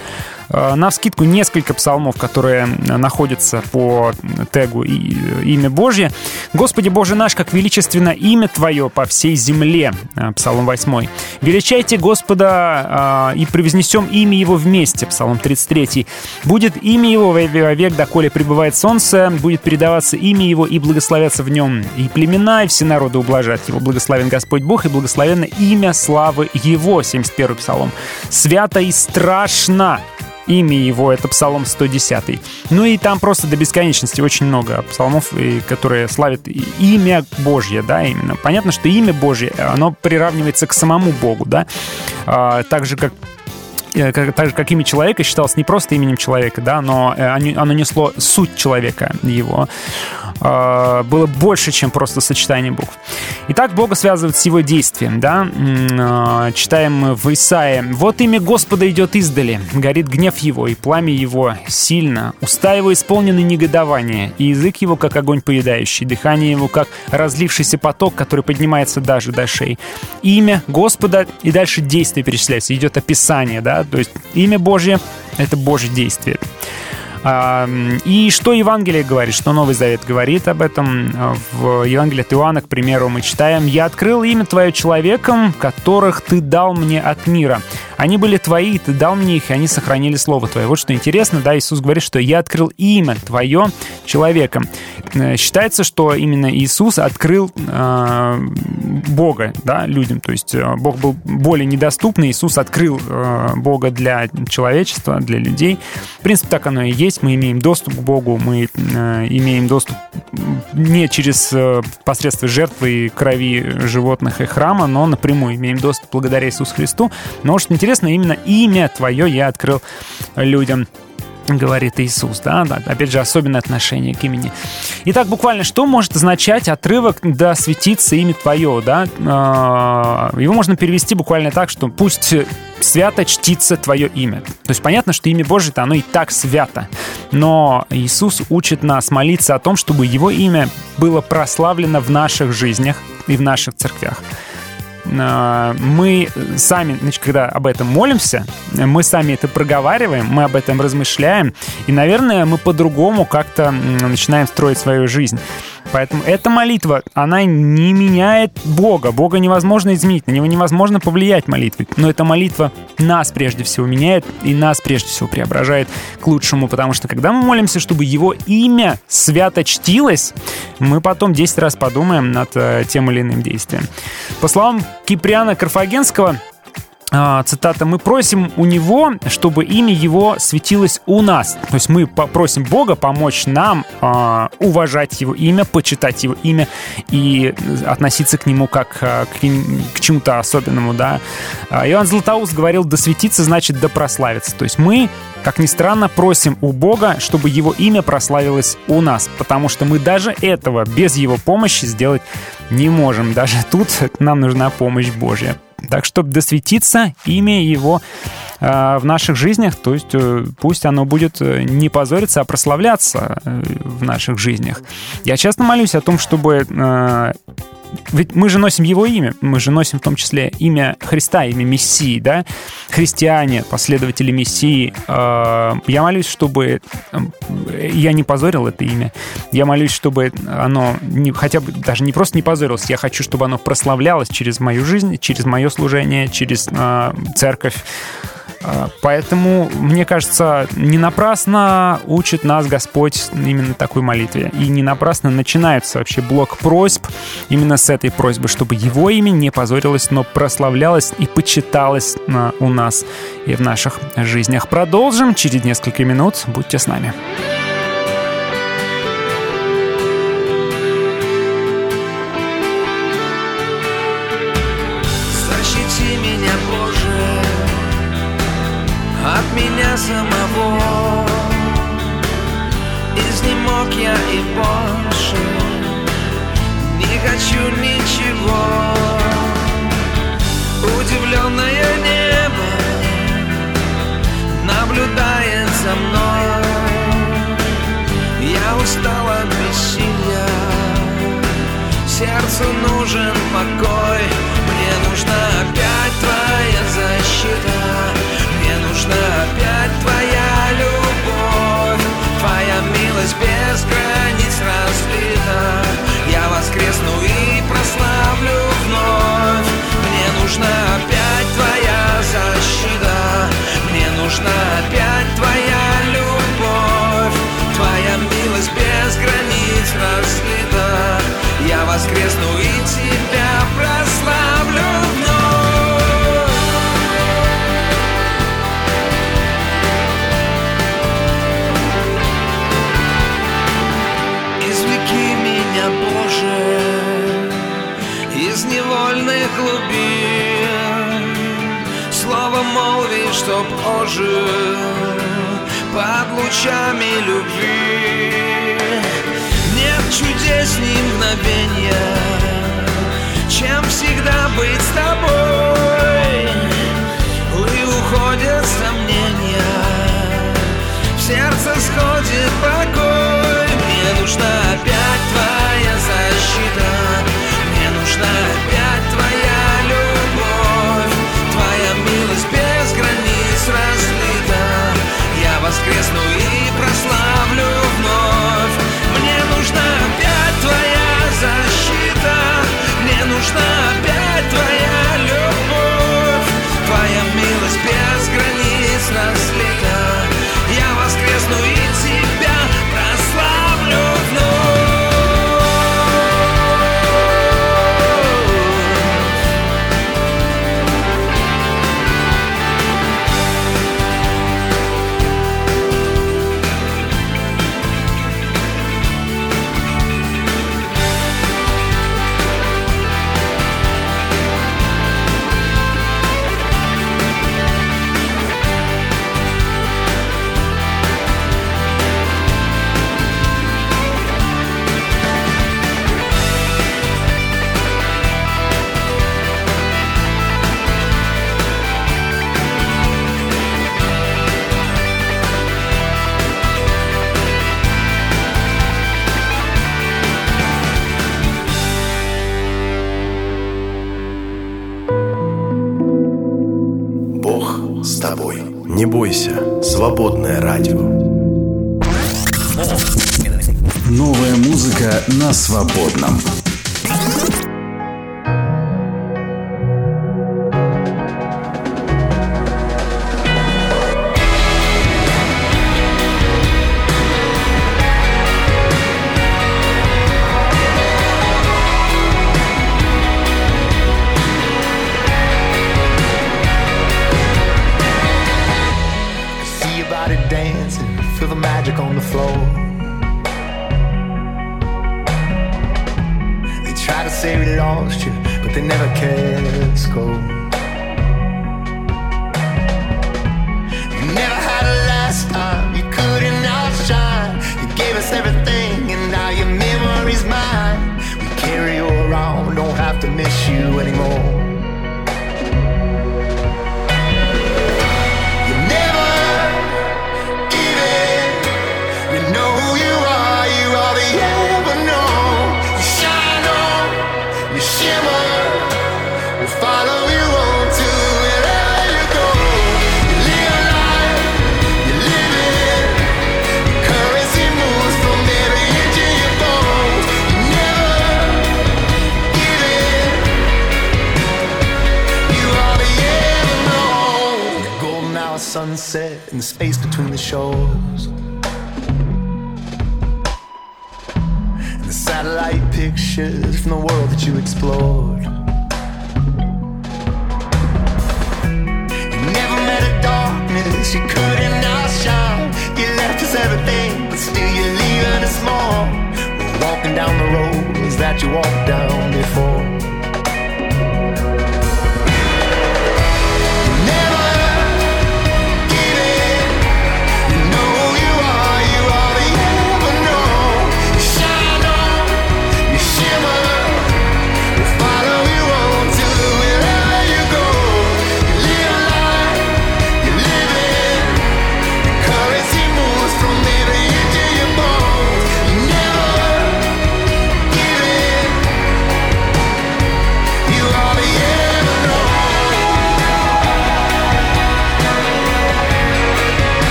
А, на вскидку несколько псалмов, которые находятся по тегу «Имя Божье». «Господи Боже наш, как величественно имя Твое по всей земле» Псалом 8. «Величайте Господа и превознесем имя Его вместе» Псалом 33. «Будет имя Его во век, доколе пребывает солнце, будет передаваться имя Его и благословятся в нем. И племена, и все народы ублажат Его. Благословен Господь Бог, и благословенно имя славы Его» 71 псалом. «Свято и страшно имя его, это псалом 110. Ну и там просто до бесконечности очень много псалмов, которые славят имя Божье, да, именно. Понятно, что имя Божье, оно приравнивается к самому Богу, да, а, так же, как э, так же, как имя человека считалось не просто именем человека, да, но э, оно несло суть человека его. Э, было больше, чем просто сочетание букв. Итак, Бога связывают с его действием, да? Э, читаем в Исаии. «Вот имя Господа идет издали, горит гнев его, и пламя его сильно, уста его исполнены негодования, и язык его, как огонь поедающий, дыхание его, как разлившийся поток, который поднимается даже до шеи. Имя Господа, и дальше действие перечисляется, идет описание, да? То есть имя Божье — это Божье действие. И что Евангелие говорит, что Новый Завет говорит об этом? В Евангелии от Иоанна, к примеру, мы читаем «Я открыл имя Твое человеком, которых Ты дал мне от мира. Они были Твои, Ты дал мне их, и они сохранили Слово Твое». Вот что интересно, да, Иисус говорит, что «Я открыл имя Твое человеком». Э, считается, что именно Иисус открыл э, Бога да, людям. То есть э, Бог был более недоступный, Иисус открыл э, Бога для человечества, для людей. В принципе, так оно и есть есть, мы имеем доступ к Богу, мы э, имеем доступ не через э, посредство жертвы и крови животных и храма, но напрямую имеем доступ благодаря Иисусу Христу. Но что интересно, именно имя Твое я открыл людям. Говорит Иисус, да, опять же, особенное отношение к имени. Итак, буквально, что может означать отрывок «да светится имя Твое», да? А, его можно перевести буквально так, что «пусть свято чтится Твое имя». То есть понятно, что имя Божие-то оно и так свято, но Иисус учит нас молиться о том, чтобы Его имя было прославлено в наших жизнях и в наших церквях. А, мы сами, значит, когда об этом молимся, мы сами это проговариваем, мы об этом размышляем, и, наверное, мы по-другому как-то начинаем строить свою жизнь. Поэтому эта молитва, она не меняет Бога. Бога невозможно изменить, на него невозможно повлиять молитвой. Но эта молитва нас прежде всего меняет и нас прежде всего преображает к лучшему, потому что когда мы молимся, чтобы его имя свято чтилось, мы потом 10 раз подумаем над э, тем или иным действием. По словам Киприана Карфагенского, цитата, мы просим у него, чтобы имя его светилось у нас. То есть мы попросим Бога помочь нам э, уважать его имя, почитать его имя и относиться к нему как к, к чему-то особенному, да. Иоанн Златоуст говорил, да светиться значит да прославиться. То есть мы как ни странно, просим у Бога, чтобы Его имя прославилось у нас, потому что мы даже этого без Его помощи сделать не можем. Даже тут нам нужна помощь Божья. Так что досветиться имя Его э, в наших жизнях, то есть э, пусть оно будет э, не позориться, а прославляться в наших жизнях. Я часто молюсь о том, чтобы ведь мы же носим его имя, мы же носим в том числе имя Христа, имя Мессии, да? Христиане, последователи Мессии. А, я молюсь, чтобы я не позорил это имя. Я молюсь, чтобы оно не, хотя бы даже не просто не позорилось, я хочу, чтобы оно прославлялось через мою жизнь, через мое служение, через э, церковь. А, поэтому, мне кажется, не напрасно учит нас Господь именно такой молитве. И не напрасно начинается вообще блок просьб именно с этой просьбы, чтобы Его имя не позорилось, но прославлялось и почиталось у нас и в наших жизнях. Продолжим через несколько минут. Будьте с нами. Самого. Изнемог я и больше Не хочу ничего. Удивленное небо Наблюдает за мной. Я устал от бессилия. Сердцу нужен покой. Мне нужна опять твоя защита нужна опять твоя любовь. Твоя милость без границ разлита Я воскресну и прославлю вновь. Мне нужна опять твоя защита. Мне нужна опять твоя любовь. Твоя милость без границ разлита. Я воскресну и тебя прославлю вновь чтоб ожил под лучами любви. Нет чудесней мгновения, чем всегда быть с тобой. И уходят сомнения, в сердце сходит покой. Мне нужна опять твоя защита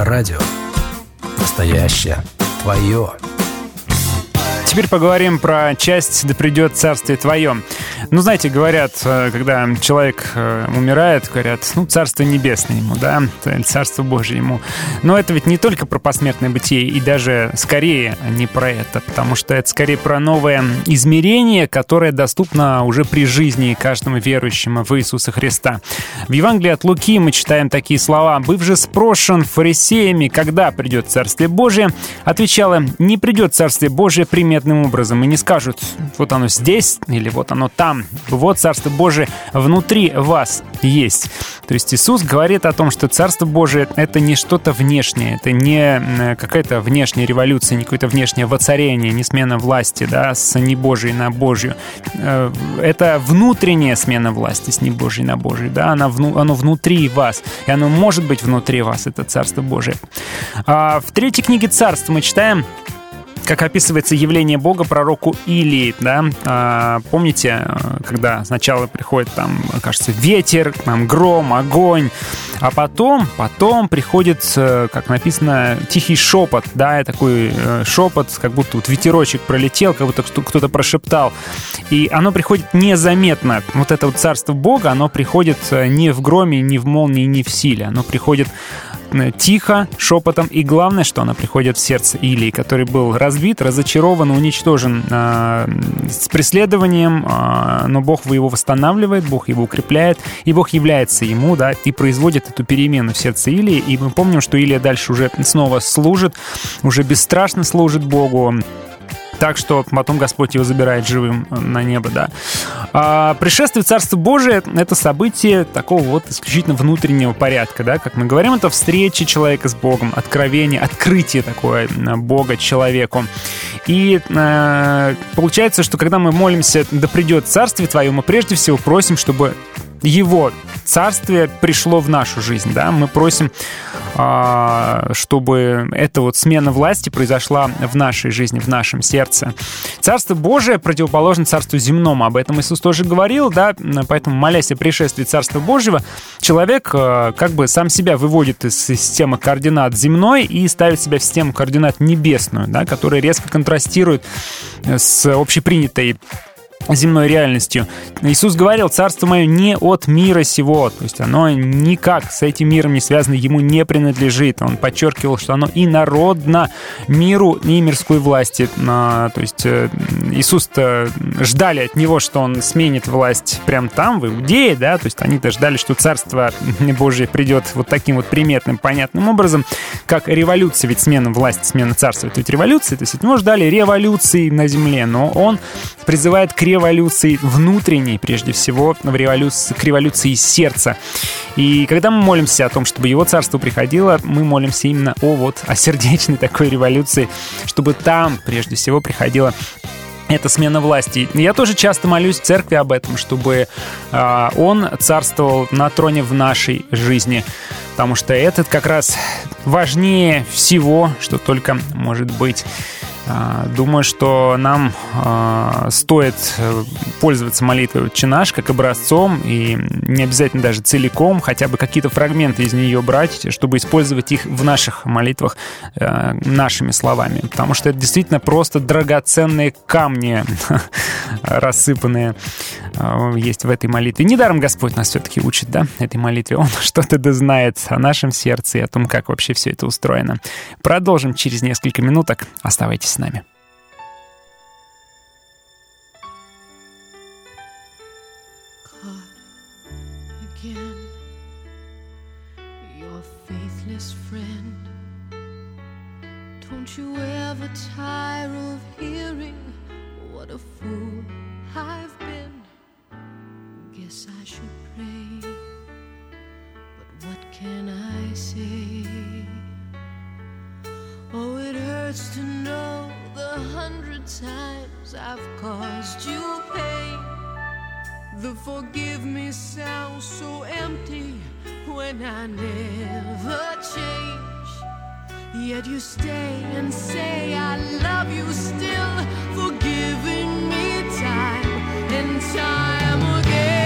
«Свободное радио». Настоящее. Твое. Теперь поговорим про часть «Да придет царствие твое». Ну, знаете, говорят, э, когда человек э, умирает, говорят, ну, царство небесное ему, да, царство Божие ему. Но это ведь не только про посмертное бытие, и даже скорее не про это, потому что это скорее про новое измерение, которое доступно уже при жизни каждому верующему в Иисуса Христа. В Евангелии от Луки мы читаем такие слова. «Быв же спрошен фарисеями, когда придет Царствие Божие, отвечала, не придет Царствие Божие примет непонятным образом и не скажут, вот оно здесь или вот оно там. Вот Царство Божие внутри вас есть. То есть Иисус говорит о том, что Царство Божие — это не что-то внешнее, это не какая-то внешняя революция, не какое-то внешнее воцарение, не смена власти да, с небожьей на Божью. Э, это внутренняя смена власти с небожьей на Божью. Да? Оно, вну, оно внутри вас, и оно может быть внутри вас, это Царство Божие. А в третьей книге Царств мы читаем как описывается явление Бога пророку Илии, да, а, помните, когда сначала приходит там, кажется, ветер, там гром, огонь, а потом, потом приходит, э, как написано, тихий шепот, да, такой э, шепот, как будто вот ветерочек пролетел, как будто кто-то прошептал, и оно приходит незаметно. Вот это вот царство Бога, оно приходит э, не в громе, не в молнии, не в силе, оно приходит тихо, шепотом, и главное, что она приходит в сердце Илии, который был разбит, разочарован, уничтожен э, с преследованием, э, но Бог его восстанавливает, Бог его укрепляет, и Бог является ему, да, и производит эту перемену в сердце Илии, и мы помним, что Илия дальше уже снова служит, уже бесстрашно служит Богу, так что потом Господь его забирает живым на небо, да. А пришествие Царства Божия — это событие такого вот исключительно внутреннего порядка, да, как мы говорим, это встреча человека с Богом, откровение, открытие такое Бога человеку. И э, получается, что когда мы молимся «Да придет Царствие Твое», мы прежде всего просим, чтобы его царствие пришло в нашу жизнь, да, мы просим, а, чтобы эта вот смена власти произошла в нашей жизни, в нашем сердце. Царство Божие противоположно царству земному, об этом Иисус тоже говорил, да, поэтому, молясь о пришествии Царства Божьего, человек а, как бы сам себя выводит из системы координат земной и ставит себя в систему координат небесную, да, которая резко контрастирует с общепринятой земной реальностью. Иисус говорил, царство мое не от мира сего, то есть оно никак с этим миром не связано, ему не принадлежит. Он подчеркивал, что оно и народно миру, и мирской власти. То есть э, Иисус ждали от него, что он сменит власть прямо там, в Иудее, да, то есть они-то ждали, что царство Божие придет вот таким вот приметным, понятным образом, как революция, ведь смена власти, смена царства, это ведь революция, то есть от него ждали революции на земле, но он призывает к революции внутренней, прежде всего, в революции, к революции сердца. И когда мы молимся о том, чтобы его царство приходило, мы молимся именно о вот, о сердечной такой революции, чтобы там, прежде всего, приходила это смена власти. Я тоже часто молюсь в церкви об этом, чтобы э, он царствовал на троне в нашей жизни, потому что этот как раз важнее всего, что только может быть. А, думаю, что нам а, стоит э, пользоваться молитвой «Отче наш» как образцом, и не обязательно даже целиком, хотя бы какие-то фрагменты из нее брать, чтобы использовать их в наших молитвах э, нашими словами. Потому что это действительно просто драгоценные камни, рассыпанные э, есть в этой молитве. Недаром Господь нас все-таки учит, да, этой молитве. Он что-то да знает о нашем сердце и о том, как вообще все это устроено. Продолжим через несколько минуток. Оставайтесь с нами. I've caused you pain. The forgive me sounds so empty when I never change. Yet you stay and say I love you still for giving me time and time again.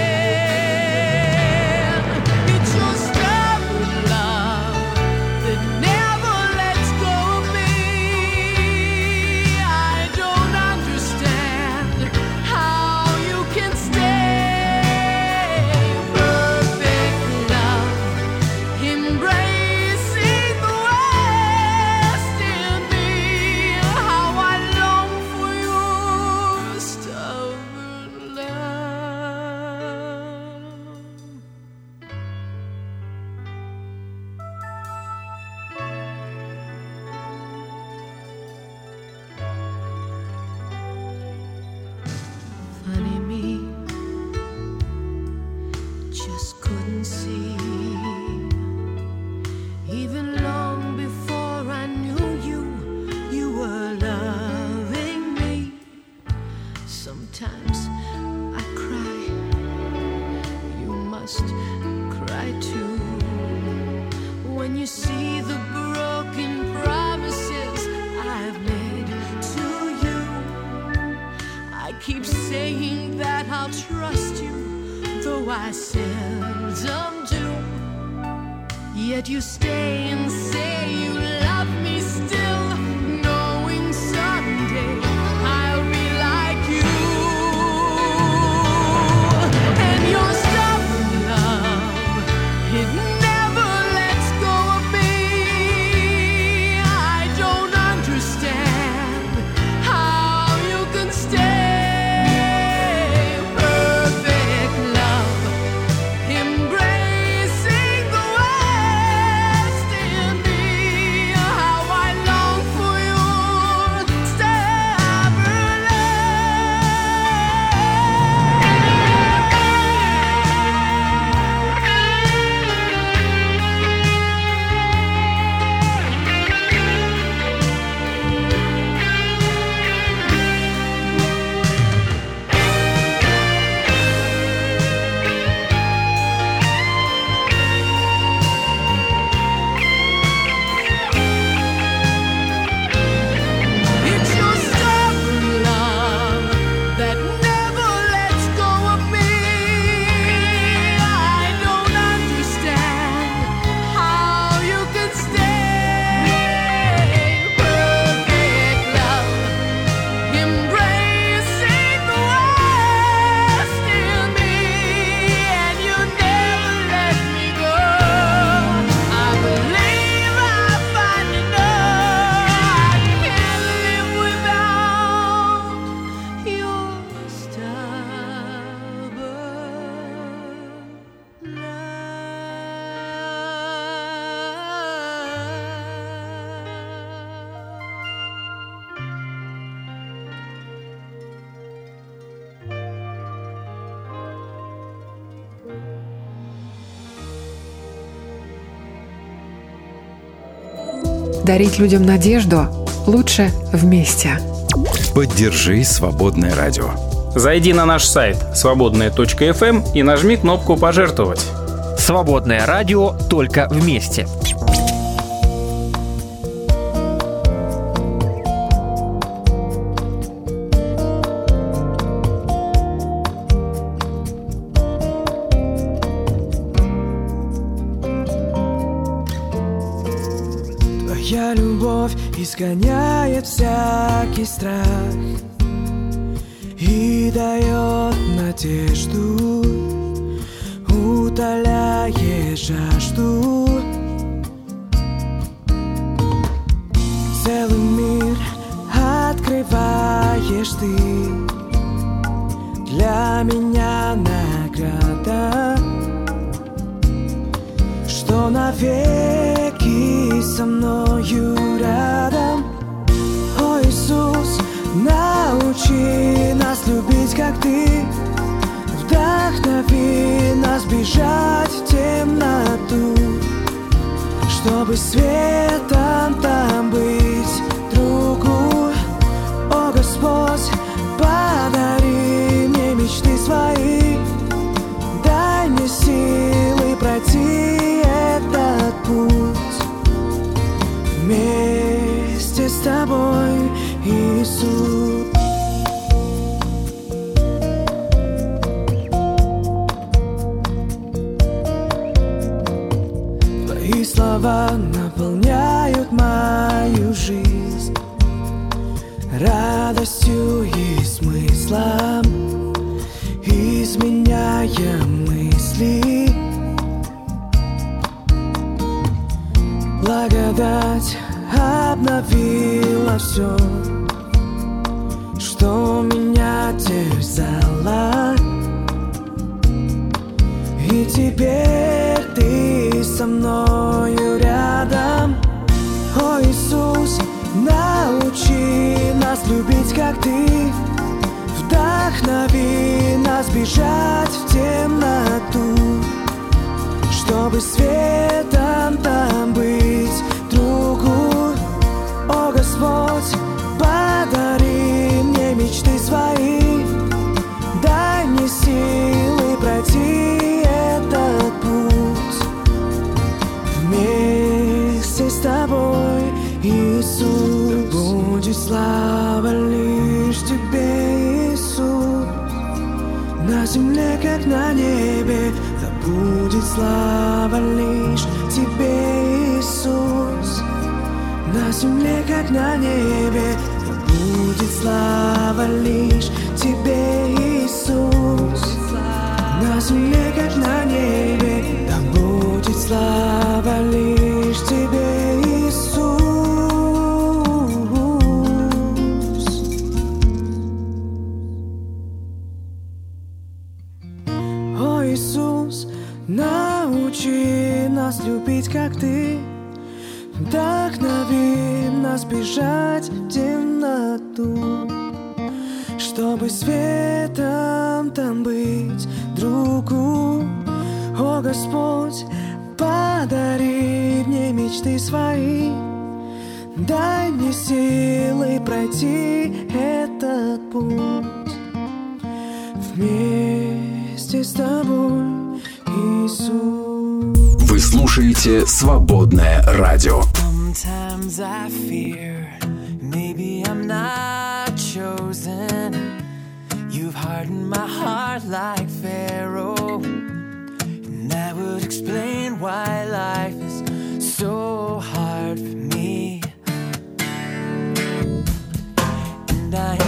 Keep saying that I'll trust you, though I seldom do. Yet you stay and Дарить людям надежду лучше вместе. Поддержи «Свободное радио». Зайди на наш сайт свободная.фм и нажми кнопку «Пожертвовать». Свободное радио только вместе. Изгоняет всякий страх пройти этот путь Вместе с тобой, Иисус. Твои слова наполняют мою жизнь. Радостью и смыслом Изменяя мысли Благодать обновила все Что меня терзало? И теперь ты со мною рядом. О, Иисус, научи нас любить, как ты. Вдохнови нас бежать в темноту чтобы светом там быть другу. О Господь, подари мне мечты свои, дай мне силы пройти этот путь вместе с тобой, Иисус. Будет слава лишь тебе, Иисус, на земле, как на небе, слава лишь тебе, Иисус. На земле, как на небе, будет слава лишь тебе, Иисус. На земле, как на небе, да будет слава лишь как Ты. Вдохнови нас бежать в темноту Чтобы светом там быть другу. О, Господь, подари мне мечты свои. Дай мне силы пройти этот путь. Вместе с тобой, слушаете «Свободное радио». Sometimes I fear maybe I'm not chosen. You've hardened my heart like Pharaoh, and that would explain why life is so hard for me. And I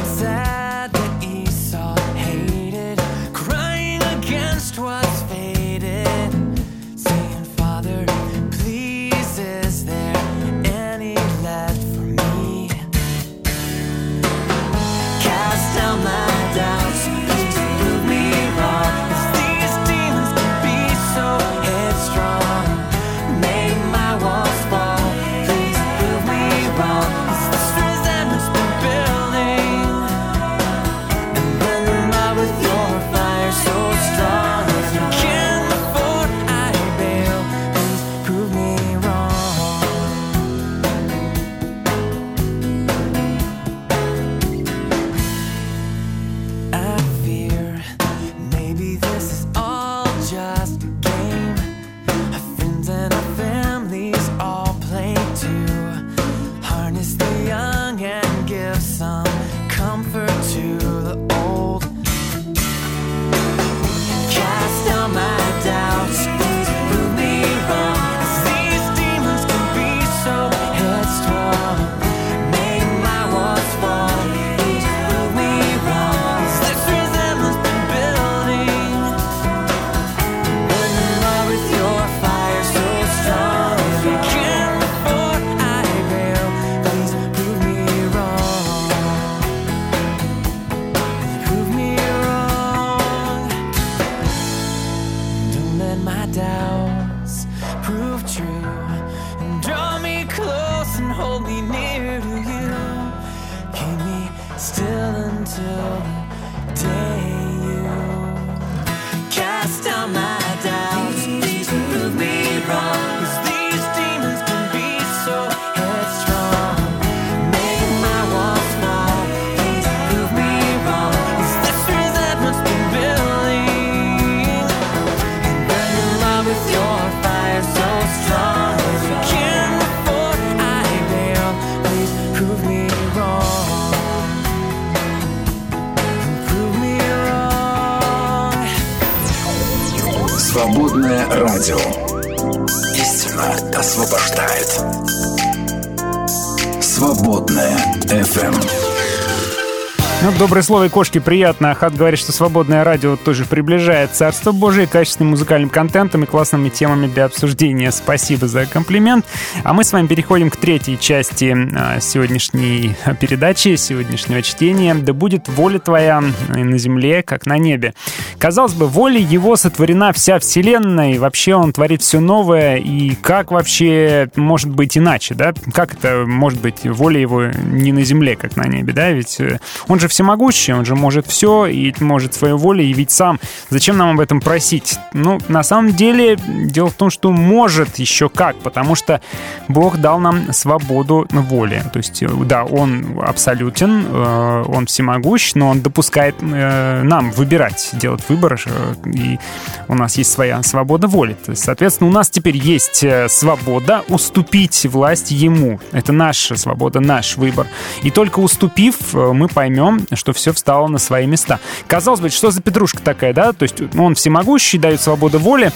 доброе слово и кошки приятно. Ахат говорит, что свободное радио тоже приближает Царство Божие качественным музыкальным контентом и классными темами для обсуждения. Спасибо за комплимент. А мы с вами переходим к третьей части а, сегодняшней передачи, сегодняшнего чтения. «Да будет воля твоя на земле, как на небе». Казалось бы, волей его сотворена вся вселенная, и вообще он творит все новое, и как вообще может быть иначе, да? Как это может быть воля его не на земле, как на небе, да? Ведь э, он же всемогущий, он же может все и может свою волю явить сам. Зачем нам об этом просить? Ну, на самом деле, дело в том, что может еще как, потому что Бог дал нам свободу воли. То есть, э, да, он абсолютен, э, он всемогущ, но он допускает нам выбирать, делать выбор, и у нас есть своя свобода воли. То есть, соответственно, у нас теперь есть свобода уступить власть ему. Это наша свобода, наш выбор. И только уступив, мы поймем, что все встало на свои места. Казалось бы, что за петрушка такая, да? То есть он всемогущий, дает свободу воли,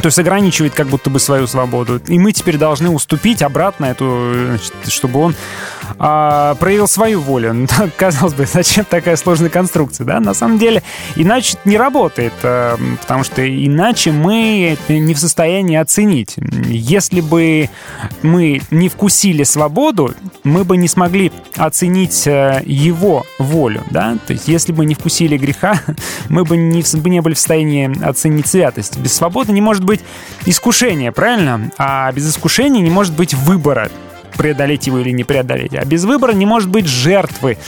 то есть ограничивает как будто бы свою свободу. И мы теперь должны уступить обратно эту, значит, чтобы он а, проявил свою волю. Ну, казалось бы, зачем такая сложная конструкция, да? На самом деле, иначе не работает, а, потому что иначе мы не в состоянии оценить. Если бы мы не вкусили свободу, мы бы не смогли оценить э, его волю, да? То есть, если бы не вкусили греха, мы бы не, не были в состоянии оценить святость. Без свободы не может быть искушения, правильно? А без искушения не может быть выбора преодолеть его или не преодолеть. А без выбора не может быть жертвы,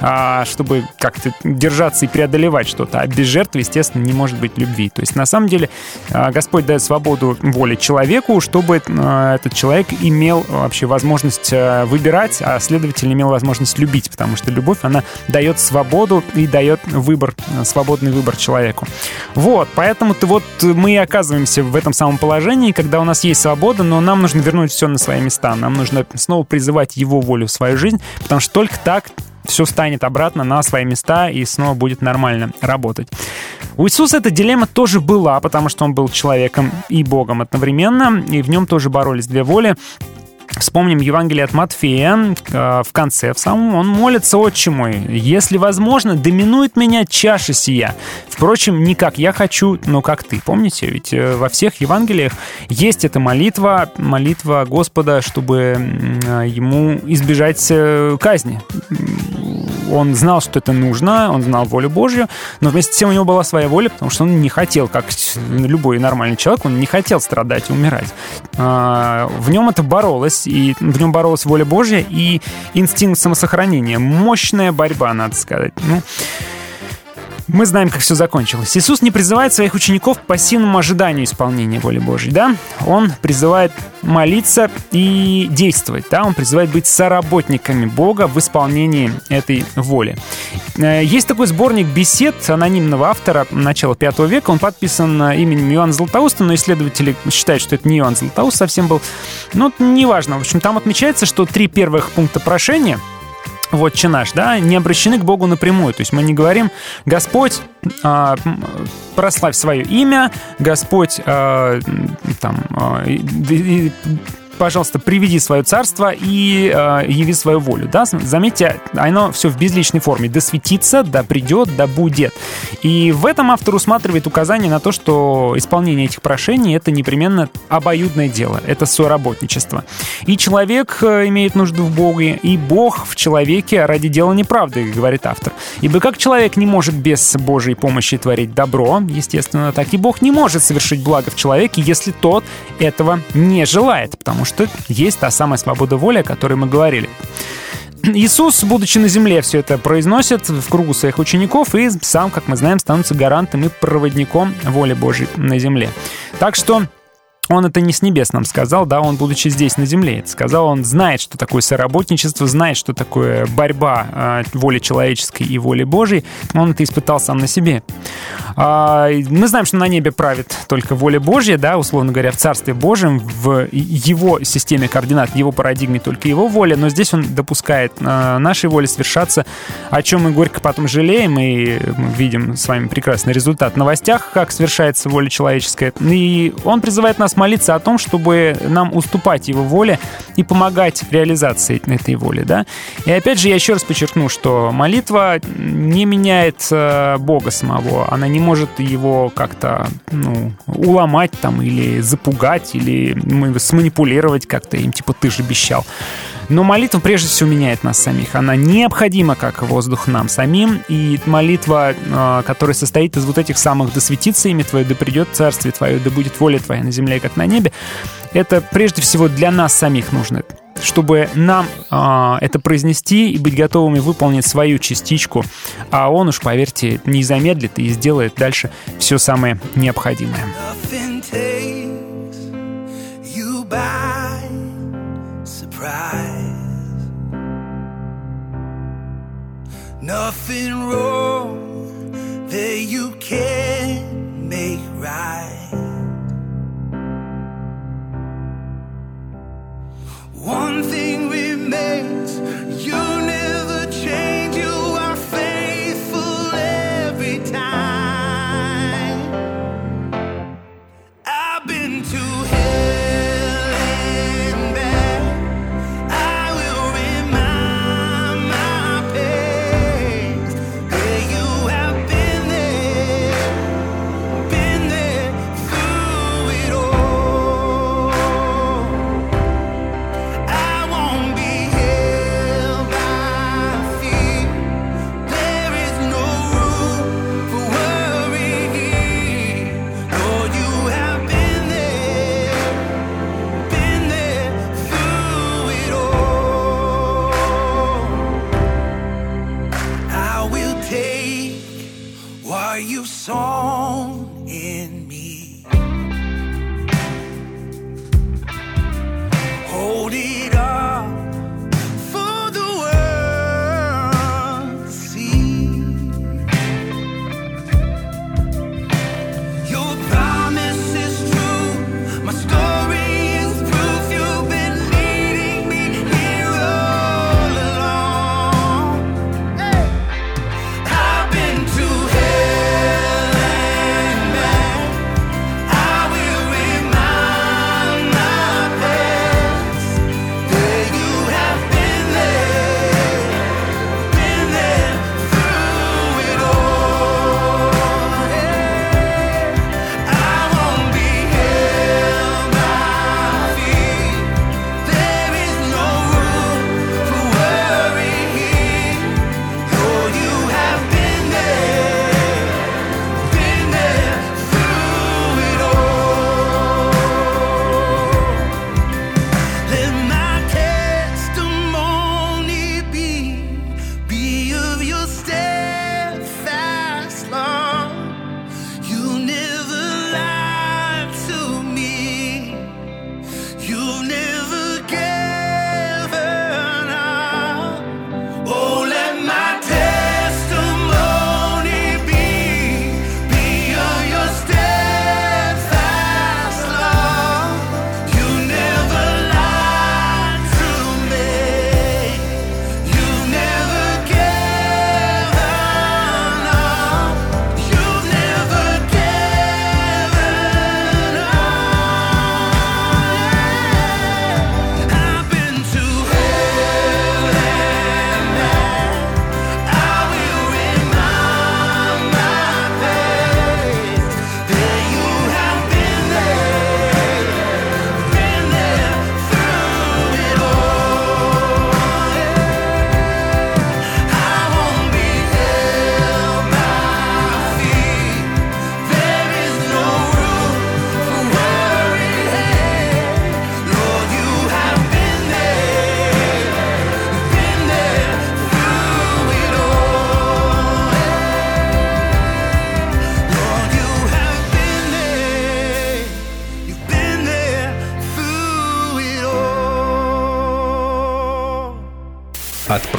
а, чтобы как-то держаться и преодолевать что-то. А без жертвы, естественно, не может быть любви. То есть, на самом деле, а, Господь дает свободу воли человеку, чтобы а, этот человек имел вообще возможность выбирать, а следовательно, имел возможность любить, потому что любовь, она дает свободу и дает выбор, свободный выбор человеку. Вот, поэтому-то вот мы и оказываемся в этом самом положении, когда у нас есть свобода, но нам нужно вернуть все на свои места. Нам нужно снова призывать его волю в свою жизнь, потому что только так все станет обратно на свои места и снова будет нормально работать. У Иисуса эта дилемма тоже была, потому что он был человеком и Богом одновременно, и в нем тоже боролись две воли. Вспомним Евангелие от Матфея. Э, в конце, в самом, он молится, «Отче мой, если возможно, доминует меня чаша сия. Впрочем, не как я хочу, но как ты». Помните, ведь э, во всех Евангелиях есть эта молитва, молитва Господа, чтобы э, ему избежать казни он знал, что это нужно, он знал волю Божью, но вместе с тем у него была своя воля, потому что он не хотел, как любой нормальный человек, он не хотел страдать и умирать. А, в нем это боролось, и в нем боролась воля Божья и инстинкт самосохранения. Мощная борьба, надо сказать. Ну, мы знаем, как все закончилось. Иисус не призывает своих учеников к пассивному ожиданию исполнения воли Божьей, да? Он призывает молиться и действовать, да? Он призывает быть соработниками Бога в исполнении этой воли. Э, есть такой сборник бесед анонимного автора начала V века. Он подписан именем Иоанна Златоуста, но исследователи считают, что это не Иоанн Златоуст совсем был. Но неважно. В общем, там отмечается, что три первых пункта прошения — вот наш, да, не обращены к Богу напрямую. То есть мы не говорим, Господь, э, прославь свое имя, Господь, э, там, э, пожалуйста, приведи свое царство и э, яви свою волю. Да? Заметьте, оно все в безличной форме. Да светится, да придет, да будет. И в этом автор усматривает указание на то, что исполнение этих прошений — это непременно обоюдное дело, это соработничество. И человек э, имеет нужду в Боге, и Бог в человеке ради дела неправды, говорит автор. Ибо как человек не может без Божьей помощи творить добро, естественно, так и Бог не может совершить благо в человеке, если тот этого не желает, потому что что есть та самая свобода воли, о которой мы говорили. Иисус, будучи на земле, все это произносит в кругу своих учеников и сам, как мы знаем, становится гарантом и проводником воли Божьей на земле. Так что он это не с небес нам сказал, да, он, будучи здесь, на земле, это сказал, он знает, что такое соработничество, знает, что такое борьба э, воли человеческой и воли Божьей, он это испытал сам на себе. Э, мы знаем, что на небе правит только воля Божья, да, условно говоря, в Царстве Божьем, в его системе координат, в его парадигме только его воля, но здесь он допускает э, нашей воле совершаться, о чем мы горько потом жалеем, и видим с вами прекрасный результат в новостях, как совершается воля человеческая, и он призывает нас молиться о том, чтобы нам уступать его воле и помогать реализации этой воли, да. И опять же, я еще раз подчеркну, что молитва не меняет э, Бога самого, она не может его как-то, ну, уломать там или запугать, или сманипулировать как-то им, типа, ты же обещал. Но молитва прежде всего меняет нас самих. Она необходима, как воздух нам самим. И молитва, а, которая состоит из вот этих самых «да светится имя твое, да придет царствие твое, да будет воля твоя на земле, как на небе», это прежде всего для нас самих нужно чтобы нам э, это произнести и быть готовыми выполнить свою частичку. А он уж, поверьте, не замедлит и сделает дальше все самое необходимое. nothing wrong that you care.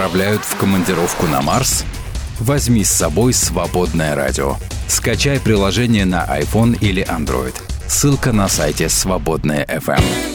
отправляют в командировку на Марс? Возьми с собой свободное радио. Скачай приложение на iPhone или Android. Ссылка на сайте «Свободное FM».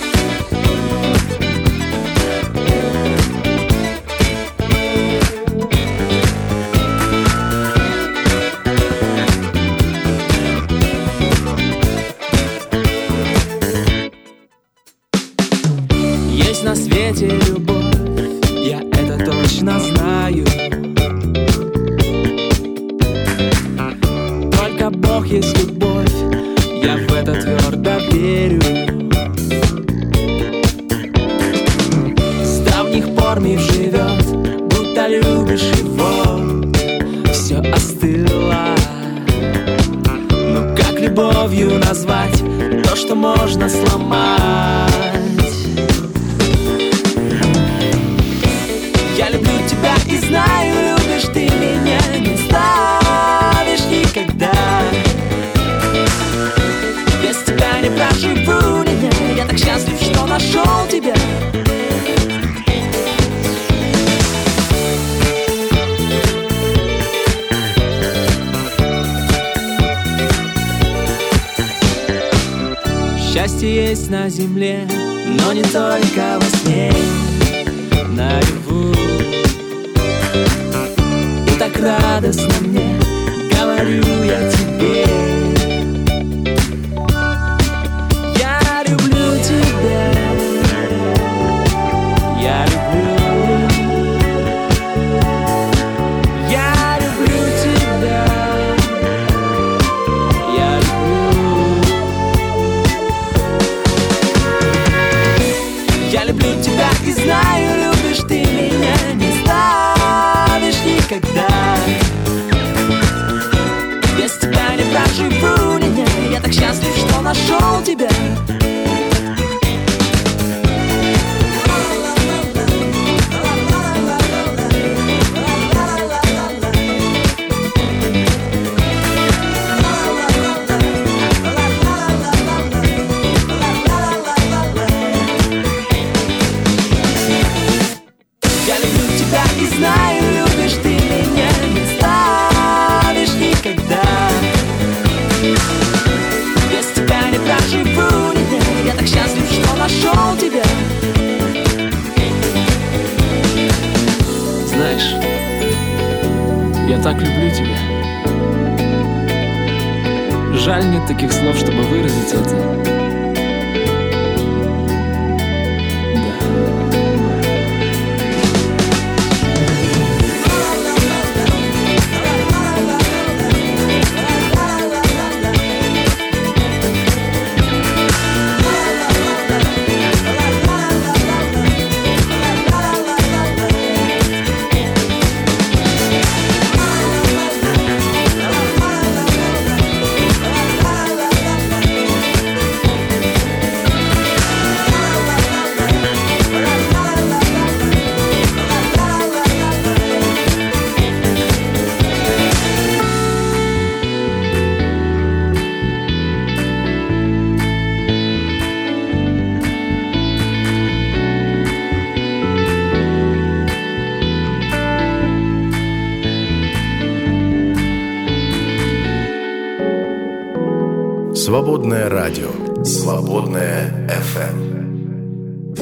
Свободное радио. Свободное FM.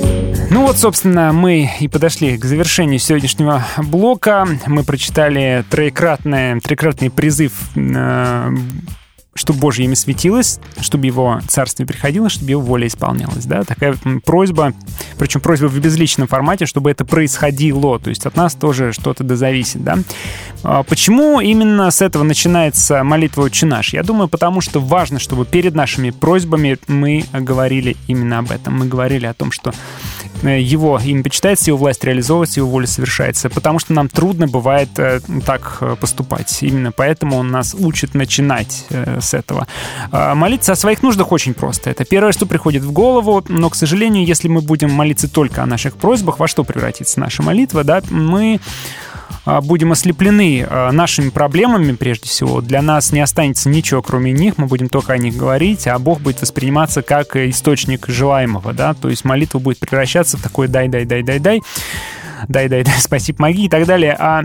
Ну вот, собственно, мы и подошли к завершению сегодняшнего блока. Мы прочитали троекратный, трикратный призыв э, чтобы Божье имя светилось, чтобы его царствие приходило, чтобы его воля исполнялась. Да? Такая просьба, причем просьба в безличном формате, чтобы это происходило. То есть от нас тоже что-то да зависит. Да? А Почему именно с этого начинается молитва «Отче наш»? Я думаю, потому что важно, чтобы перед нашими просьбами мы говорили именно об этом. Мы говорили о том, что э, его имя почитается, его власть реализовывается, его воля совершается. Потому что нам трудно бывает э, так э, поступать. Именно поэтому он нас учит начинать с этого. А Молиться о своих нуждах очень просто. Это первое, что приходит в голову. Но, к сожалению, если мы будем молиться только о наших просьбах, во что превратится наша молитва, да, мы а, будем ослеплены а, нашими проблемами, прежде всего. Для нас не останется ничего, кроме них, мы будем только о них говорить, а Бог будет восприниматься как источник желаемого, да, то есть молитва будет превращаться в такое «дай-дай-дай-дай-дай», «дай-дай-дай, спаси, помоги» и так далее. А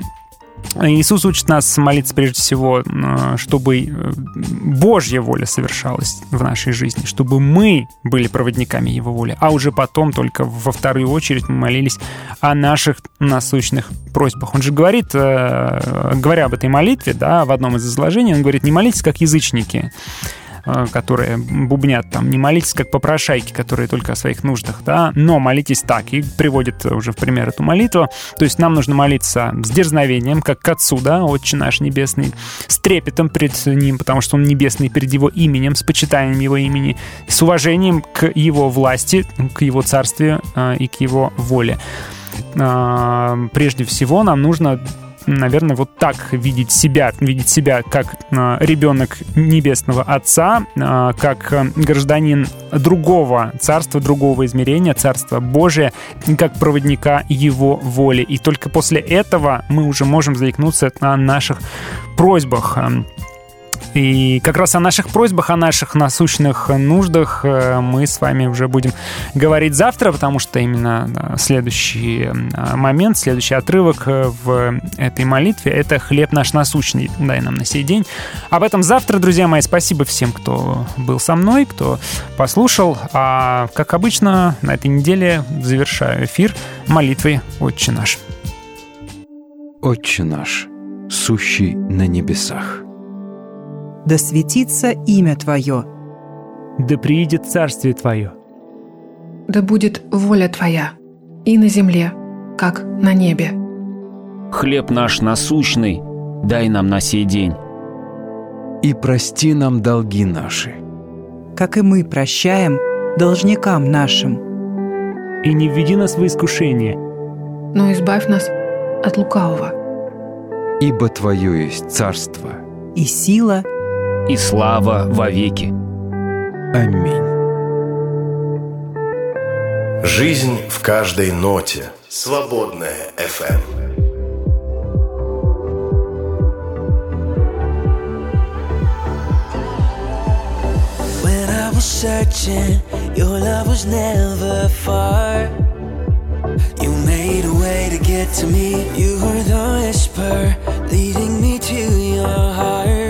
Иисус учит нас молиться прежде всего, э, чтобы э, Божья воля совершалась в нашей жизни, чтобы мы были проводниками Его воли, а уже потом только во вторую очередь мы молились о наших насущных просьбах. Он же говорит, э, говоря об этой молитве, да, в одном из изложений, он говорит, не молитесь как язычники, которые бубнят там, не молитесь как попрошайки, которые только о своих нуждах, да, но молитесь так, и приводит уже в пример эту молитву, то есть нам нужно молиться с дерзновением, как к Отцу, да, Отче наш Небесный, с трепетом перед Ним, потому что Он небесный, перед Его именем, с почитанием Его имени, с уважением к Его власти, к Его царствию э, и к Его воле. Э, Прежде всего нам нужно наверное, вот так видеть себя, видеть себя как э, ребенок небесного отца, э, как э, гражданин другого царства, другого измерения, царства Божия, как проводника его воли. И только после этого мы уже можем заикнуться о наших просьбах. И как раз о наших просьбах, о наших насущных нуждах э, мы с вами уже будем говорить завтра, потому что именно следующий э, момент, следующий отрывок э, в этой молитве — это «Хлеб наш насущный, дай нам на сей день». Об этом завтра, друзья мои. Спасибо всем, кто был со мной, кто послушал. А, как обычно, на этой неделе завершаю эфир молитвой «Отче наш». «Отче наш, сущий на небесах». Да светится имя Твое. Да приидет царствие Твое. Да будет воля Твоя и на земле, как на небе. Хлеб наш насущный, дай нам на сей день. И прости нам долги наши. Как и мы прощаем должникам нашим. И не введи нас в искушение, но избавь нас от лукавого. Ибо Твое есть царство и сила и слава вовеки. Аминь. Жизнь в каждой ноте. Свободная FM. Searching, your love was never far. You made a way to get to me. You were the whisper leading me to your heart.